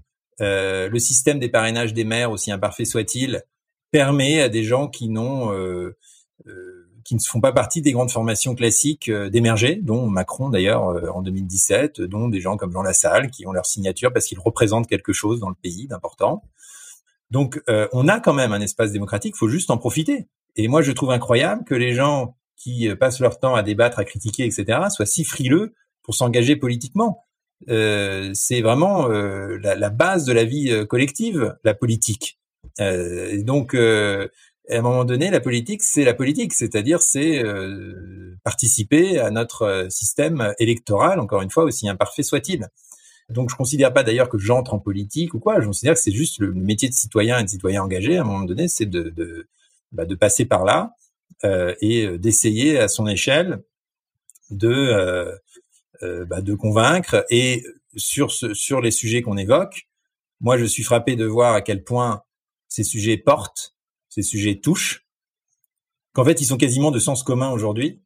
Euh, le système des parrainages des maires, aussi imparfait soit-il, permet à des gens qui n'ont euh, qui ne font pas partie des grandes formations classiques d'émerger, dont Macron d'ailleurs en 2017, dont des gens comme Jean Lassalle qui ont leur signature parce qu'ils représentent quelque chose dans le pays d'important. Donc on a quand même un espace démocratique, faut juste en profiter. Et moi je trouve incroyable que les gens qui passent leur temps à débattre, à critiquer, etc., soient si frileux pour s'engager politiquement. Euh, c'est vraiment euh, la, la, base de la vie euh, collective, la politique. Euh, donc, euh, à un moment donné, la politique, c'est la politique, c'est-à-dire c'est participer à notre système électoral, encore une fois, aussi imparfait soit-il. Donc, je considère pas d'ailleurs que j'entre en politique ou quoi. Je considère que c'est juste le métier de citoyen et de citoyen engagé. À un moment donné, c'est de, de, bah, de passer par là et d'essayer à son échelle de euh, bah, de convaincre. Et sur, ce, sur les sujets qu'on évoque, moi, je suis frappé de voir à quel point ces sujets portent, ces sujets touchent, qu'en fait, ils sont quasiment de sens commun aujourd'hui,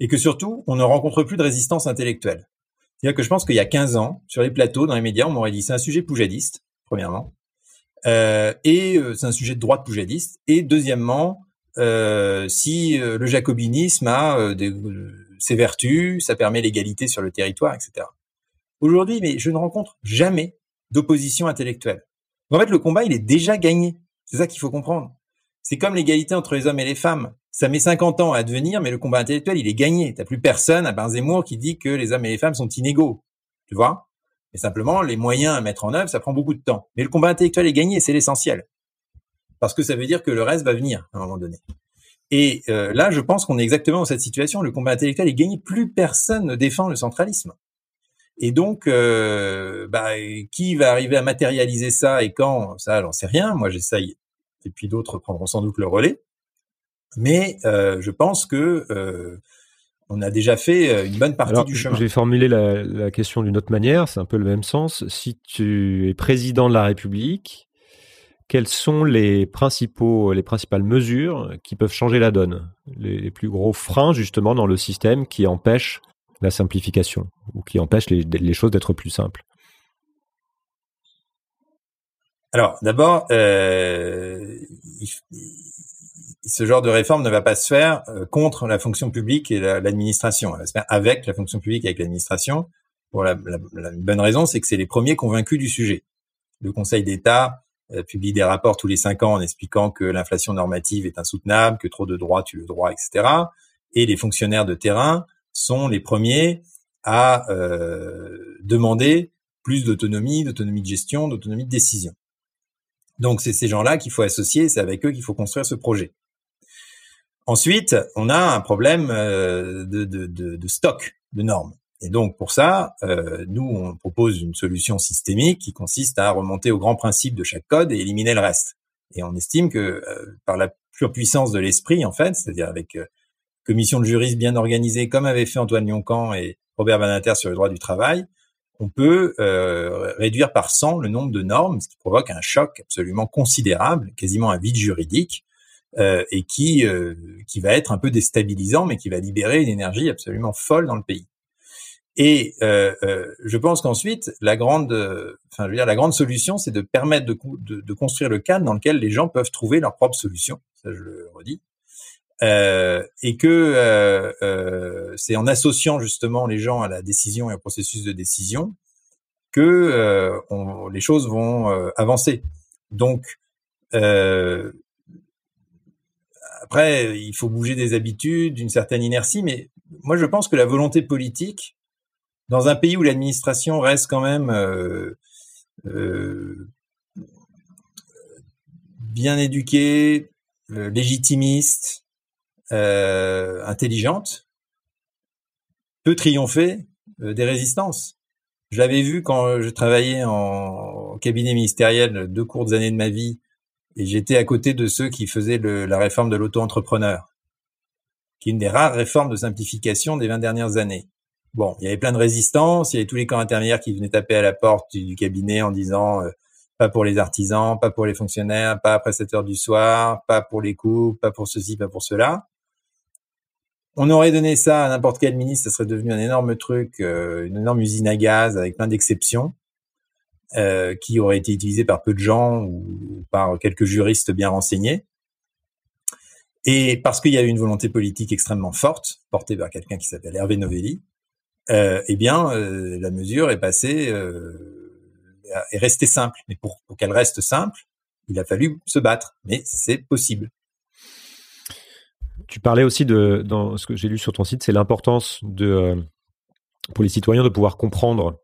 et que surtout, on ne rencontre plus de résistance intellectuelle. C'est-à-dire que je pense qu'il y a 15 ans, sur les plateaux, dans les médias, on m'aurait dit c'est un sujet poujadiste, premièrement, euh, et euh, c'est un sujet de droite poujadiste, et deuxièmement, euh, si euh, le jacobinisme a des, ses vertus, ça permet l'égalité sur le territoire, etc. Aujourd'hui, mais je ne rencontre jamais d'opposition intellectuelle. En fait, le combat, il est déjà gagné. C'est ça qu'il faut comprendre. C'est comme l'égalité entre les hommes et les femmes. Ça met 50 ans à advenir, mais le combat intellectuel, il est gagné. T'as plus personne à Zemmour qui dit que les hommes et les femmes sont inégaux. Tu vois? Mais simplement, les moyens à mettre en œuvre, ça prend beaucoup de temps. Mais le combat intellectuel est gagné, c'est l'essentiel. Parce que ça veut dire que le reste va venir à un moment donné. Et euh, là, je pense qu'on est exactement dans cette situation. Le combat intellectuel est gagné. Plus personne ne défend le centralisme. Et donc, euh, bah, qui va arriver à matérialiser ça et quand? Ça, j'en sais rien. Moi, j'essaye. Et puis d'autres prendront sans doute le relais. Mais euh, je pense que euh, on a déjà fait une bonne partie du chemin. Je vais formuler la, la question d'une autre manière. C'est un peu le même sens. Si tu es président de la République, quelles sont les principaux, les principales mesures qui peuvent changer la donne, les, plus gros freins justement dans le système qui empêchent la simplification ou qui empêchent les, choses d'être plus simples? Alors, d'abord, euh, ce genre de réforme ne va pas se faire euh, contre la fonction publique et l'administration. Elle va se faire avec la fonction publique et avec l'administration. Pour la, bonne raison, c'est que c'est les premiers convaincus du sujet. Le Conseil d'État publie des rapports tous les cinq ans en expliquant que l'inflation normative est insoutenable, que trop de droits tue le droit, etc. Et les fonctionnaires de terrain sont les premiers à euh, demander plus d'autonomie, d'autonomie de gestion, d'autonomie de décision. Donc c'est ces gens-là qu'il faut associer, c'est avec eux qu'il faut construire ce projet. Ensuite, on a un problème euh, de, de, de, stock de normes. Et donc pour ça, euh, nous on propose une solution systémique qui consiste à remonter au grand principe de chaque code et éliminer le reste. Et on estime que euh, par la pure puissance de l'esprit en fait, c'est-à-dire avec commission de juristes bien organisée, comme avait fait Antoine Lioncan et Robert Banater sur le droit du travail, on peut euh, réduire par 100 le nombre de normes, ce qui provoque un choc absolument considérable, quasiment un vide juridique, euh, et qui euh, qui va être un peu déstabilisant, mais qui va libérer une énergie absolument folle dans le pays. Et je pense qu'ensuite, la grande, enfin, je veux dire, la grande solution, c'est de permettre de, de, de, construire le cadre dans lequel les gens peuvent trouver leur propre solution. Ça, je le redis. Euh, et que euh, euh, c'est en associant justement les gens à la décision et au processus de décision que euh, on, les choses vont euh, avancer. Donc après, il faut bouger des habitudes, d'une certaine inertie, mais moi je pense que la volonté politique, dans un pays où l'administration reste quand même bien éduquée, légitimiste, euh, intelligente peut triompher euh, des résistances. Je l'avais vu quand je travaillais en cabinet ministériel deux courtes années de ma vie et j'étais à côté de ceux qui faisaient la réforme de l'auto-entrepreneur, qui est une des rares réformes de simplification des 20 dernières années. Bon, il y avait plein de résistances, il y avait tous les camps intermédiaires qui venaient taper à la porte du, cabinet en disant euh, pas pour les artisans, pas pour les fonctionnaires, pas prestataires du soir, pas pour les couples, pas pour ceci, pas pour cela on aurait donné ça à n'importe quel ministre, ça serait devenu un énorme truc, euh, une énorme usine à gaz avec plein d'exceptions, euh, qui aurait été utilisée par peu de gens ou par quelques juristes bien renseignés. Et parce qu'il y a eu une volonté politique extrêmement forte, portée par quelqu'un qui s'appelle Hervé Novelli, euh, eh bien, euh, la mesure est passée, est restée simple. Mais pour qu'elle reste simple, il a fallu se battre. Mais c'est possible. Tu parlais aussi de, dans ce que j'ai lu sur ton site, c'est l'importance de, euh, pour les citoyens de pouvoir comprendre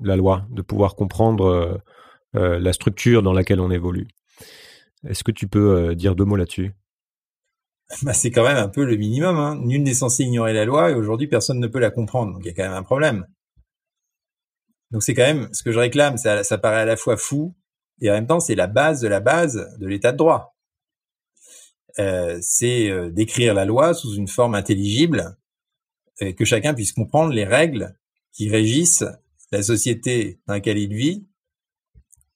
la loi, de pouvoir comprendre euh, euh, la structure dans laquelle on évolue. Est-ce que tu peux dire deux mots là-dessus? <laughs> bah, C'est quand même un peu le minimum. Hein. Nul n'est censé ignorer la loi et aujourd'hui personne ne peut la comprendre. Donc il y a quand même un problème. Donc c'est quand même ce que je réclame, ça, ça paraît à la fois fou et en même temps c'est la base de la base de l'état de droit. Euh, c'est euh, d'écrire la loi sous une forme intelligible, et que chacun puisse comprendre les règles qui régissent la société dans laquelle il vit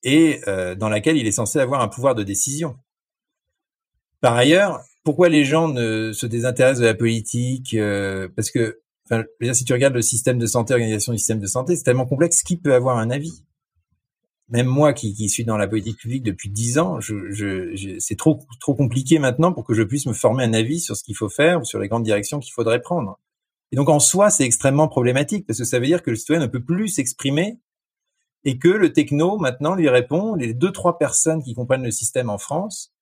et euh, dans laquelle il est censé avoir un pouvoir de décision. Par ailleurs, pourquoi les gens ne se désintéressent de la politique Parce que, si tu regardes le système de santé, organisation du système de santé, c'est tellement complexe. Qui peut avoir un avis? Même moi qui, qui, suis dans la politique publique depuis dix ans, je, je, c'est trop trop compliqué maintenant pour que je puisse me former un avis sur ce qu'il faut faire ou sur les grandes directions qu'il faudrait prendre. Et donc en soi, c'est extrêmement problématique parce que ça veut dire que le citoyen ne peut plus s'exprimer et que le techno maintenant lui répond. Les deux trois personnes qui comprennent le système en France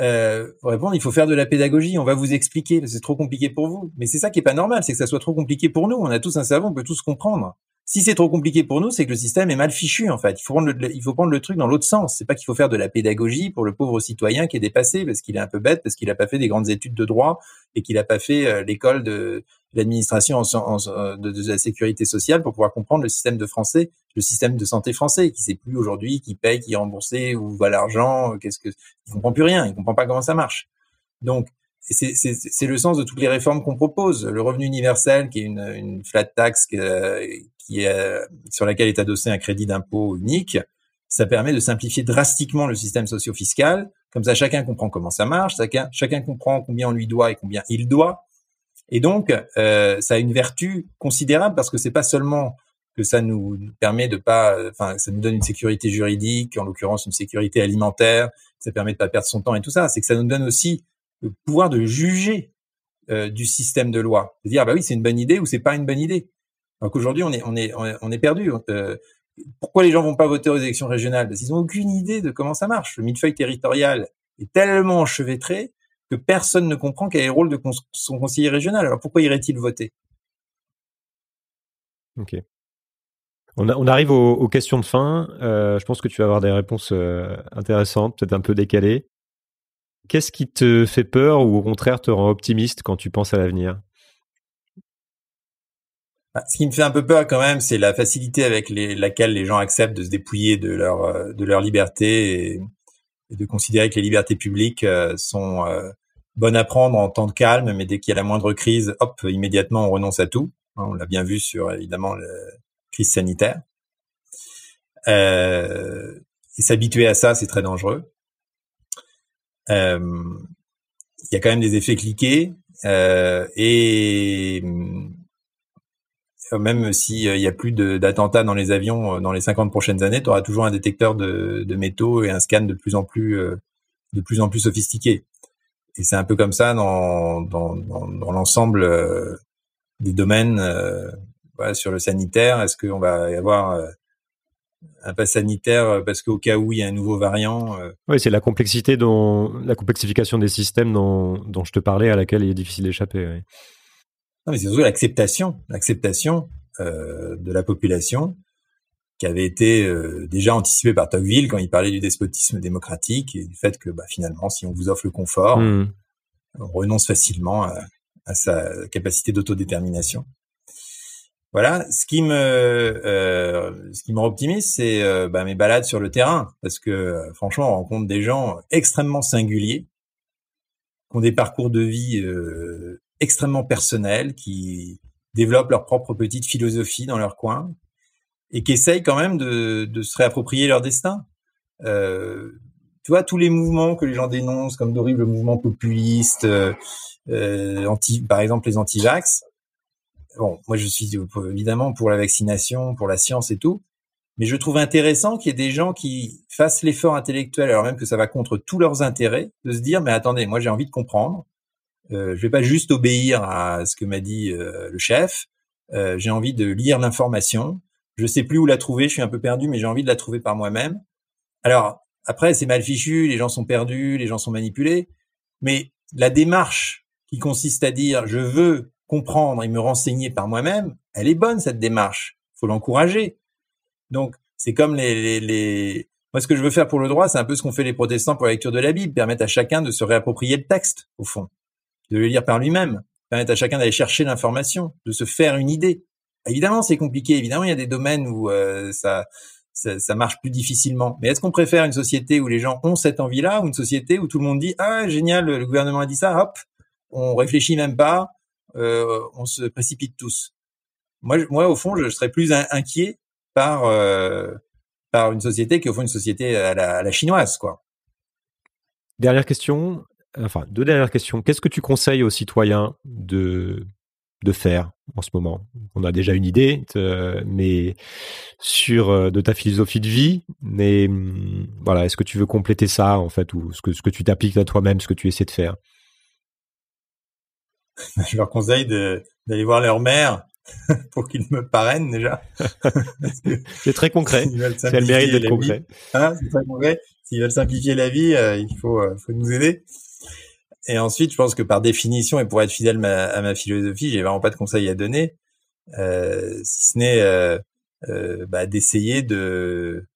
euh, répondent il faut faire de la pédagogie, on va vous expliquer, c'est trop compliqué pour vous. Mais c'est ça qui est pas normal, c'est que ça soit trop compliqué pour nous. On a tous un cerveau, on peut tous comprendre. Si c'est trop compliqué pour nous, c'est que le système est mal fichu en fait. Il faut prendre le, truc dans l'autre sens. C'est pas qu'il faut faire de la pédagogie pour le pauvre citoyen qui est dépassé parce qu'il est un peu bête, parce qu'il a pas fait des grandes études de droit et qu'il a pas fait euh, l'école de l'administration de, la sécurité sociale pour pouvoir comprendre le système de français, le système de santé français, qui sait plus aujourd'hui qui paye, qui est remboursé, où va l'argent, qu'est-ce que, il comprend plus rien, il comprend pas comment ça marche. Donc, c'est le sens de toutes les réformes qu'on propose. Le revenu universel, qui est une, une flat tax qui est, sur laquelle est adossé un crédit d'impôt unique, ça permet de simplifier drastiquement le système socio-fiscal. Comme ça, chacun comprend comment ça marche, chacun, chacun comprend combien on lui doit et combien il doit. Et donc, euh, ça a une vertu considérable parce que c'est pas seulement que ça nous permet de pas, enfin, ça nous donne une sécurité juridique, en l'occurrence une sécurité alimentaire, ça permet de pas perdre son temps et tout ça. C'est que ça nous donne aussi le pouvoir de juger euh, du système de loi, de dire bah oui c'est une bonne idée ou c'est pas une bonne idée. Donc aujourd'hui on est on est on est perdu. Euh, pourquoi les gens vont pas voter aux élections régionales? Parce qu'ils ont aucune idée de comment ça marche. Le millefeuille territorial est tellement enchevêtré que personne ne comprend quel est le rôle de son conseiller régional. Alors pourquoi irait-il voter? Ok. On, on arrive aux, questions de fin. Euh, je pense que tu vas avoir des réponses euh, intéressantes, peut-être un peu décalées. Qu'est-ce qui te fait peur ou au contraire te rend optimiste quand tu penses à l'avenir? Bah, ce qui me fait un peu peur quand même, c'est la facilité avec laquelle les gens acceptent de se dépouiller de leur euh, de leur liberté et, de considérer que les libertés publiques sont bonne à prendre en temps de calme, mais dès qu'il y a la moindre crise, hop, immédiatement on renonce à tout. Hein, on l'a bien vu sur évidemment la crise sanitaire. Euh, et s'habituer à ça, c'est très dangereux. Euh, il y a quand même des effets cliqués euh, et même s'il n'y a plus d'attentats dans les avions dans les 50 prochaines années, tu auras toujours un détecteur de, de, métaux et un scan de plus en plus de plus en plus sophistiqué et c'est un peu comme ça dans, dans, dans, dans l'ensemble euh, des domaines euh, voilà, sur le sanitaire. Est-ce qu'on va y avoir euh, un pass sanitaire parce qu'au cas où il y a un nouveau variant Oui, c'est la complexité dont la complexification des systèmes dont, dont je te parlais à laquelle il est difficile d'échapper. Oui. Non, mais c'est surtout l'acceptation, l'acceptation de la population qui avait été euh, déjà anticipé par Tocqueville quand il parlait du despotisme démocratique et du fait que bah, finalement, si on vous offre le confort, hmm. on renonce facilement à, sa capacité d'autodétermination. Voilà, ce qui me euh, ce qui me c'est euh, bah, mes balades sur le terrain, parce que franchement, on rencontre des gens extrêmement singuliers, qui ont des parcours de vie extrêmement personnels, qui développent leur propre petite philosophie dans leur coin, et qui essayent quand même de, de se réapproprier leur destin. Euh, tu vois, tous les mouvements que les gens dénoncent, comme d'horribles mouvements populistes, euh, euh anti, par exemple les anti-vax. Bon, moi je suis évidemment pour la vaccination, pour la science et tout, mais je trouve intéressant qu'il y ait des gens qui fassent l'effort intellectuel, alors même que ça va contre tous leurs intérêts, de se dire mais attendez, moi j'ai envie de comprendre. Euh, je vais pas juste obéir à ce que m'a dit euh, le chef. Euh, j'ai envie de lire l'information je sais plus où la trouver, je suis un peu perdu, mais j'ai envie de la trouver par moi-même. Alors, après, c'est mal fichu, les gens sont perdus, les gens sont manipulés, mais la démarche qui consiste à dire je veux comprendre et me renseigner par moi-même, elle est bonne cette démarche. Faut l'encourager. Donc, c'est comme les, les, moi ce que je veux faire pour le droit, c'est un peu ce qu'ont fait les protestants pour la lecture de la Bible, permettre à chacun de se réapproprier le texte au fond, de le lire par lui-même, permettre à chacun d'aller chercher l'information, de se faire une idée. Évidemment, c'est compliqué. Évidemment, il y a des domaines où euh, ça, ça, marche plus difficilement. Mais est-ce qu'on préfère une société où les gens ont cette envie-là ou une société où tout le monde dit ah génial, le gouvernement a dit ça, hop, on réfléchit même pas, euh, on se précipite tous. Moi, moi, au fond, je serais plus inquiet par euh, par une société qui au fond une société à la, à la chinoise, quoi. Dernière question, enfin deux dernières questions. Qu'est-ce que tu conseilles aux citoyens de de faire? En ce moment On a déjà une idée, mais sur euh, de ta philosophie de vie. Mais hum, voilà, est-ce que tu veux compléter ça en fait, ou ce que ce que tu t'appliques à toi-même, ce que tu essaies de faire? <laughs> Je leur conseille d'aller voir leur mère <laughs> pour qu'ils me parrainent déjà. <laughs> c'est très concret. C'est le mérite d'être concret. Hein, c'est très concret. S'ils veulent simplifier la vie, euh, il faut, euh, faut nous aider. Et ensuite, je pense que par définition et pour être fidèle à ma philosophie, j'ai vraiment pas de conseils à donner, euh, si ce n'est euh, euh, bah, d'essayer de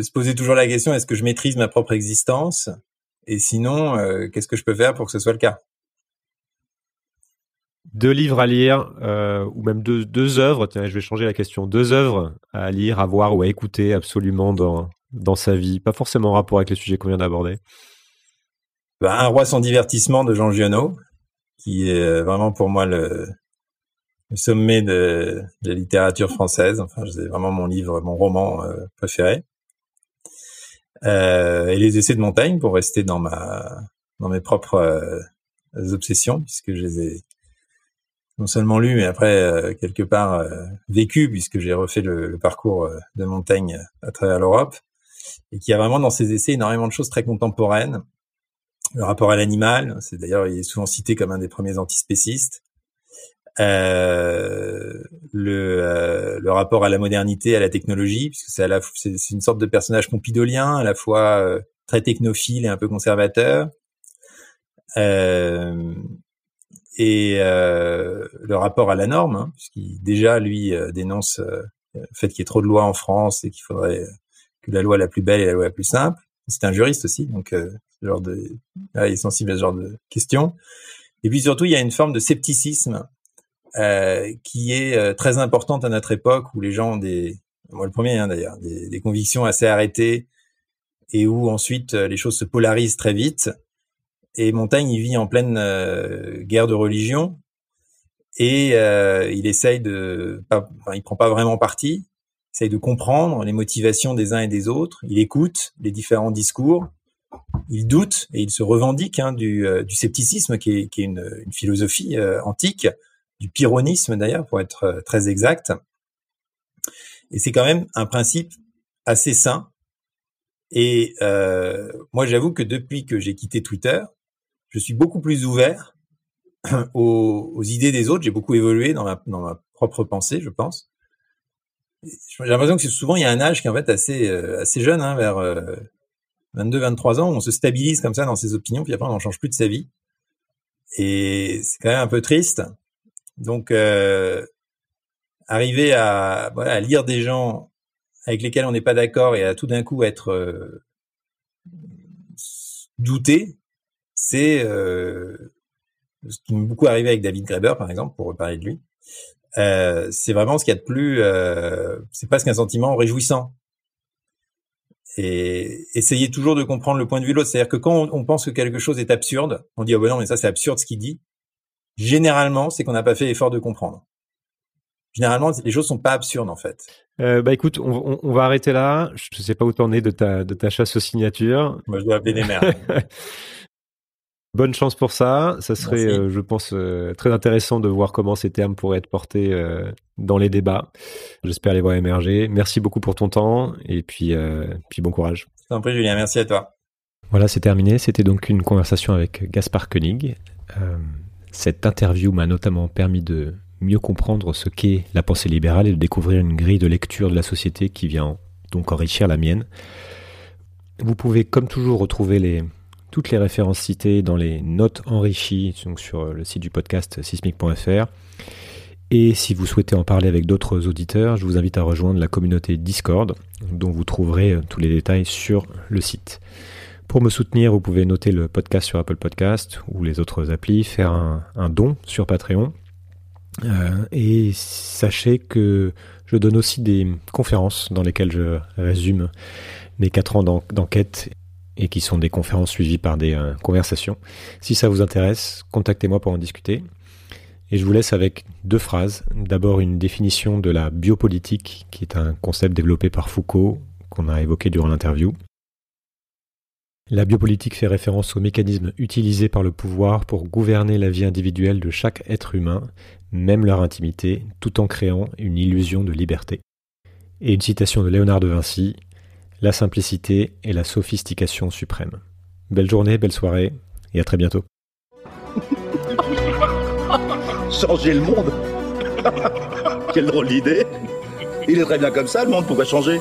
se poser toujours la question est-ce que je maîtrise ma propre existence? Et sinon qu'est-ce que je peux faire pour que ce soit le cas? Deux livres à lire, ou même deux, deux œuvres, tiens, je vais changer la question, deux œuvres à lire, à voir ou à écouter absolument dans, dans sa vie, pas forcément en rapport avec les sujets qu'on vient d'aborder. Bah, un roi sans divertissement de Jean Giono, qui est vraiment pour moi le, sommet de, la littérature française. Enfin, c'est vraiment mon livre, mon roman euh, préféré. Euh, et les essais de montagne pour rester dans ma dans mes propres euh, obsessions puisque je les ai non seulement lus mais après euh, quelque part euh, vécu puisque j'ai refait le, le parcours de montagne à travers l'Europe et qui a vraiment dans ses essais énormément de choses très contemporaines. Le rapport à l'animal, c'est d'ailleurs il est souvent cité comme un des premiers antispécistes. Euh, le, euh, le rapport à la modernité, à la technologie, puisque c'est, la, c'est, une sorte de personnage pompidolien, à la fois euh, très technophile et un peu conservateur. Euh, et le rapport à la norme, hein, puisqu'il déjà lui dénonce le fait qu'il y ait trop de lois en France et qu'il faudrait que la loi la plus belle est la loi la plus simple. C'est un juriste aussi, donc ce genre de, il est sensible à ce genre de questions. Et puis surtout, il y a une forme de scepticisme euh, qui est euh, très importante à notre époque où les gens ont des, moi le premier hein, d'ailleurs, des, convictions assez arrêtées et où ensuite euh, les choses se polarisent très vite. Et Montaigne, il vit en pleine guerre de religion et il essaye de, pas, enfin, il prend pas vraiment parti, essaye de comprendre les motivations des uns et des autres. Il écoute les différents discours il doute et il se revendique hein, du, du, scepticisme qui est, une, philosophie antique du pyrrhonisme d'ailleurs, pour être euh, très exact. Et c'est quand même un principe assez sain. Et euh, moi, j'avoue que depuis que j'ai quitté Twitter, je suis beaucoup plus ouvert <clears throat> aux, idées des autres. J'ai beaucoup évolué dans ma propre pensée, je pense. J'ai l'impression que souvent il y a un âge qui est en fait assez euh, assez jeune, hein, vers euh, 22-23 ans, où on se stabilise comme ça dans ses opinions, puis après on n'en change plus de sa vie. Et c'est quand même un peu triste. Donc, euh, arriver à, lire des gens avec lesquels on n'est pas d'accord et à tout d'un coup être euh, douté, c'est euh, ce qui m'est beaucoup arrivé avec David Graeber, par exemple, pour reparler de lui. Euh, c'est vraiment ce qu'il y a de plus, euh, c'est presque un sentiment réjouissant. Et essayer toujours de comprendre le point de vue de l'autre. C'est-à-dire que quand on, on, pense que quelque chose est absurde, on dit oh ben non mais ça c'est absurde ce qu'il dit généralement, c'est qu'on n'a pas fait l'effort de comprendre. Généralement, les choses sont pas absurdes en fait. Euh, bah écoute, on, on, on, va arrêter là. Je sais pas où t'en es de ta de ta chasse aux signatures. Moi, je dois appeler les mères. <laughs> Bonne chance pour ça. Ça serait, euh, je pense, euh, très intéressant de voir comment ces termes pourraient être portés euh, dans les débats. J'espère les voir émerger. Merci beaucoup pour ton temps et puis, euh, puis bon courage. Je t'en prie, Julien. Merci à toi. Voilà, c'est terminé. C'était donc une conversation avec Gaspard Koenig. Cette interview m'a notamment permis de mieux comprendre ce qu'est la pensée libérale et de découvrir une grille de lecture de la société qui vient donc enrichir la mienne. Vous pouvez comme toujours retrouver les, toutes les références citées dans les notes enrichies sur le site du podcast sismic.fr. Et si vous souhaitez en parler avec d'autres auditeurs, je vous invite à rejoindre la communauté Discord, dont vous trouverez tous les détails sur le site. Pour me soutenir, vous pouvez noter le podcast sur Apple Podcast ou les autres applis, faire un, don sur Patreon. Euh, et sachez que je donne aussi des conférences dans lesquelles je résume mes quatre ans d'enquête et qui sont des conférences suivies par des euh, conversations. Si ça vous intéresse, contactez-moi pour en discuter. Et je vous laisse avec deux phrases. D'abord une définition de la biopolitique, qui est un concept développé par Foucault, qu'on a évoqué durant l'interview. La biopolitique fait référence aux mécanismes utilisés par le pouvoir pour gouverner la vie individuelle de chaque être humain, même leur intimité, tout en créant une illusion de liberté. Et une citation de Léonard de Vinci, La simplicité est la sophistication suprême. Belle journée, belle soirée, et à très bientôt. <laughs> Changer le monde <laughs> Quelle drôle d'idée Il est très bien comme ça, le monde, pourquoi changer